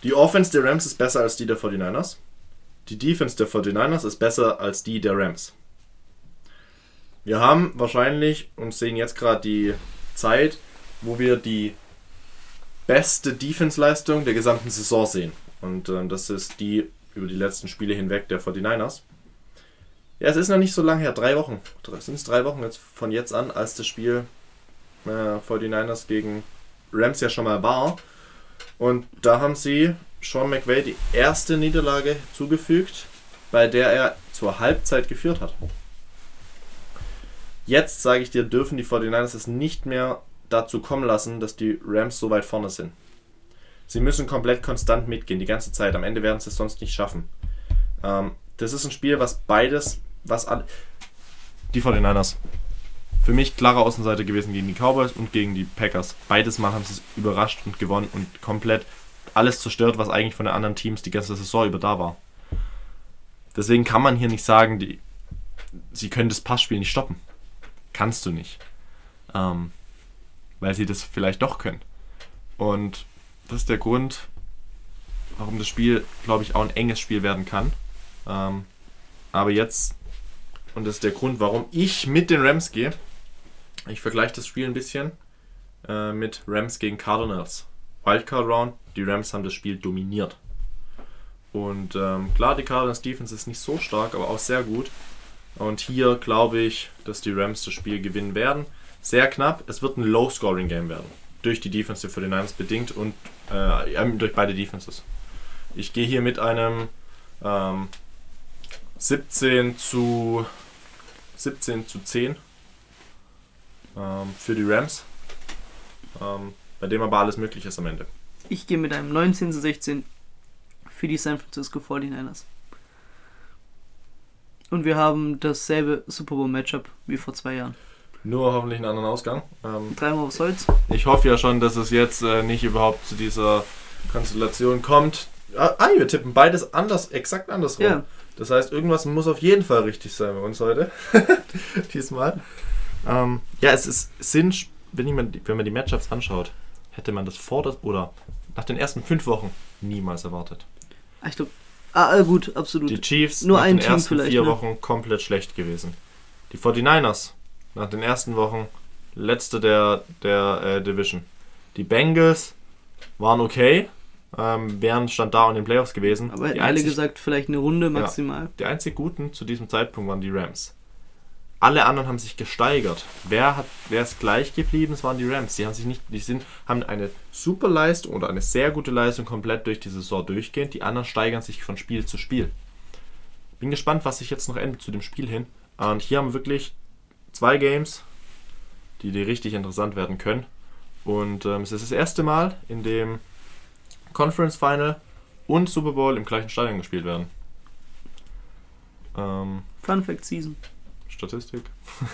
Speaker 2: Die Offense der Rams ist besser als die der 49ers. Die Defense der 49ers ist besser als die der Rams. Wir haben wahrscheinlich und sehen jetzt gerade die Zeit, wo wir die beste Defense-Leistung der gesamten Saison sehen. Und äh, das ist die über die letzten Spiele hinweg der 49ers. Ja, es ist noch nicht so lange her, drei Wochen. Sind es drei Wochen jetzt von jetzt an, als das Spiel äh, 49ers gegen Rams ja schon mal war. Und da haben sie Sean McVay die erste Niederlage zugefügt, bei der er zur Halbzeit geführt hat. Jetzt, sage ich dir, dürfen die 49ers es nicht mehr dazu kommen lassen, dass die Rams so weit vorne sind. Sie müssen komplett konstant mitgehen, die ganze Zeit. Am Ende werden sie es sonst nicht schaffen. Ähm, das ist ein Spiel, was beides, was alle. Die 49ers. Für mich klare Außenseite gewesen gegen die Cowboys und gegen die Packers. Beides Mal haben sie es überrascht und gewonnen und komplett alles zerstört, was eigentlich von den anderen Teams die ganze Saison über da war. Deswegen kann man hier nicht sagen, die, sie können das Passspiel nicht stoppen. Kannst du nicht. Ähm, weil sie das vielleicht doch können. Und das ist der Grund, warum das Spiel, glaube ich, auch ein enges Spiel werden kann. Ähm, aber jetzt, und das ist der Grund, warum ich mit den Rams gehe. Ich vergleiche das Spiel ein bisschen äh, mit Rams gegen Cardinals. Wildcard Round, die Rams haben das Spiel dominiert. Und ähm, klar, die Cardinals Defense ist nicht so stark, aber auch sehr gut. Und hier glaube ich, dass die Rams das Spiel gewinnen werden. Sehr knapp. Es wird ein Low-Scoring-Game werden. Durch die Defense der 49ers bedingt und äh, durch beide Defenses. Ich gehe hier mit einem ähm, 17 zu 17 zu 10 ähm, für die Rams. Ähm, bei dem aber alles möglich ist am Ende.
Speaker 3: Ich gehe mit einem 19 zu 16 für die San Francisco 49ers. Und wir haben dasselbe Super Bowl Matchup wie vor zwei Jahren.
Speaker 2: Nur hoffentlich einen anderen Ausgang. Ähm,
Speaker 3: Dreimal aufs Holz.
Speaker 2: ich hoffe ja schon, dass es jetzt äh, nicht überhaupt zu dieser Konstellation kommt. Ah, ah, wir tippen beides anders, exakt andersrum.
Speaker 3: Ja.
Speaker 2: Das heißt, irgendwas muss auf jeden Fall richtig sein bei uns heute. Diesmal. Ähm, ja, es ist Sinn, wenn, ich man, wenn man die Matchups anschaut, hätte man das vor das oder nach den ersten fünf Wochen niemals erwartet.
Speaker 3: Ich glaube. Ah, äh, gut, absolut.
Speaker 2: Die Chiefs
Speaker 3: Nur
Speaker 2: nach
Speaker 3: ein
Speaker 2: den
Speaker 3: Team
Speaker 2: ersten
Speaker 3: vielleicht,
Speaker 2: vier
Speaker 3: ne?
Speaker 2: Wochen komplett schlecht gewesen. Die 49ers nach den ersten Wochen letzte der, der äh, Division. Die Bengals waren okay, ähm, wären stand da in den Playoffs gewesen.
Speaker 3: Aber hätten alle gesagt, vielleicht eine Runde maximal.
Speaker 2: die einzig guten zu diesem Zeitpunkt waren die Rams. Alle anderen haben sich gesteigert. Wer hat, wer ist gleich geblieben? Es waren die Rams. Die haben sich nicht, die sind, haben eine super Leistung oder eine sehr gute Leistung komplett durch die Saison durchgehend. Die anderen steigern sich von Spiel zu Spiel. Bin gespannt, was sich jetzt noch ändert zu dem Spiel hin. Und hier haben wir wirklich zwei Games, die, die richtig interessant werden können. Und ähm, es ist das erste Mal, in dem Conference Final und Super Bowl im gleichen Stadion gespielt werden. Ähm,
Speaker 3: Fun Fact Season.
Speaker 2: Statistik.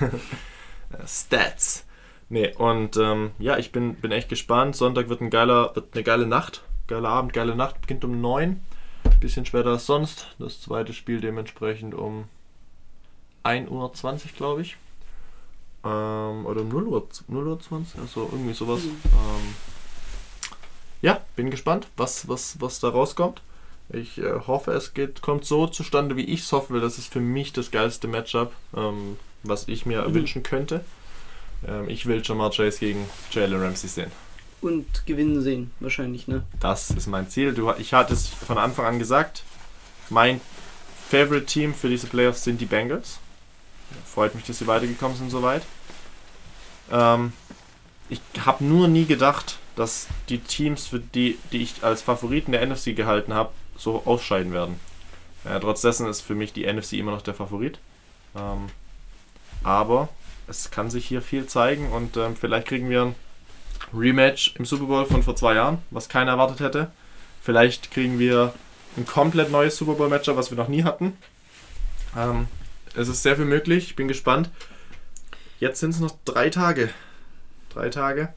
Speaker 2: Stats. Nee, und ähm, ja, ich bin, bin echt gespannt. Sonntag wird ein geiler, wird eine geile Nacht. Geiler Abend, geile Nacht. Beginnt um 9. Bisschen später als sonst. Das zweite Spiel dementsprechend um 1.20 Uhr, glaube ich. Ähm, oder um 0 Uhr, 0 Uhr 20, also irgendwie sowas. Ähm, ja, bin gespannt, was, was, was da rauskommt. Ich äh, hoffe, es geht, kommt so zustande, wie ich es hoffen will. Das ist für mich das geilste Matchup, ähm, was ich mir
Speaker 3: Mhm.
Speaker 2: wünschen könnte. Ähm, ich will Jamar Chase gegen Jalen Ramsey sehen.
Speaker 3: Und gewinnen sehen, wahrscheinlich, ne?
Speaker 2: Das ist mein Ziel. Du, ich hatte es von Anfang an gesagt. Mein Favorite Team für diese Playoffs sind die Bengals. Freut mich, dass sie weitergekommen sind soweit. Ähm, ich habe nur nie gedacht, dass die Teams, für die, die ich als Favoriten der NFC gehalten habe, so ausscheiden werden. Äh, trotz dessen ist für mich die NFC immer noch der Favorit. Ähm, aber es kann sich hier viel zeigen und ähm, vielleicht kriegen wir ein Rematch im Super Bowl von vor zwei Jahren, was keiner erwartet hätte. Vielleicht kriegen wir ein komplett neues Super Bowl Matchup, was wir noch nie hatten. Ähm, es ist sehr viel möglich. Ich bin gespannt. Jetzt sind es noch drei Tage. Drei Tage.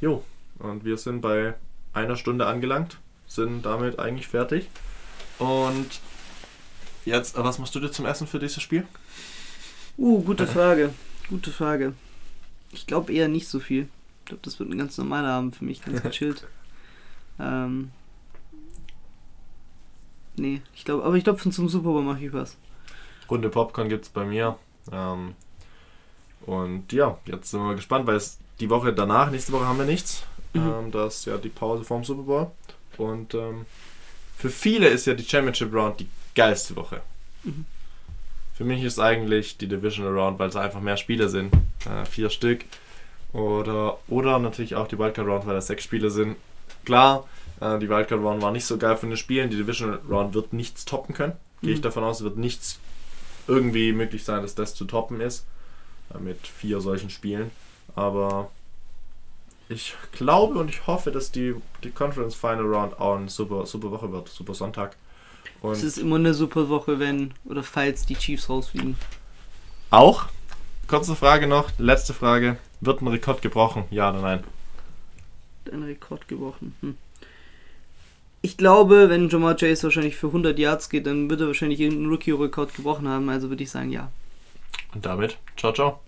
Speaker 2: Jo, und wir sind bei einer Stunde angelangt. Sind damit eigentlich fertig. Und jetzt, äh, was machst du dir zum Essen für dieses Spiel?
Speaker 3: Uh, gute Frage. Gute Frage. Ich glaube eher nicht so viel. Ich glaube, das wird ein ganz normaler Abend für mich, ganz gechillt. ähm. Nee, ich glaube, aber ich glaube, zum Super Bowl mache ich was.
Speaker 2: Runde Popcorn gibt es bei mir. Ähm, und ja, jetzt sind wir gespannt, weil es die Woche danach, nächste Woche haben wir nichts.
Speaker 3: Mhm.
Speaker 2: Ähm, da ist ja die Pause vorm Super Bowl. Und ähm, für viele ist ja die Championship Round die geilste Woche.
Speaker 3: Mhm.
Speaker 2: Für mich ist eigentlich die Divisional Round, weil es einfach mehr Spiele sind. Äh, vier Stück. Oder, oder natürlich auch die Wildcard Round, weil es sechs Spiele sind. Klar, äh, die Wildcard Round war nicht so geil von den Spielen. Die Divisional Round wird nichts toppen können. Gehe ich
Speaker 3: Mhm.
Speaker 2: davon aus, es wird nichts irgendwie möglich sein, dass das zu toppen ist. Äh, mit vier solchen Spielen. Aber ich glaube und ich hoffe, dass die, die Conference Final Round auch eine super, super Woche wird. Super Sonntag.
Speaker 3: Es
Speaker 2: Und
Speaker 3: ist immer eine super Woche, wenn oder falls die Chiefs rausfliegen.
Speaker 2: auch, kurze Frage noch, letzte Frage. Wird ein Rekord gebrochen? Ja oder nein?
Speaker 3: Ein Rekord gebrochen. Hm. Ich glaube, wenn Jamar Chase wahrscheinlich für 100 Yards geht, dann wird er wahrscheinlich irgendeinen Rookie-Rekord gebrochen haben. Also würde ich sagen, ja.
Speaker 2: Und damit, ciao. Ciao.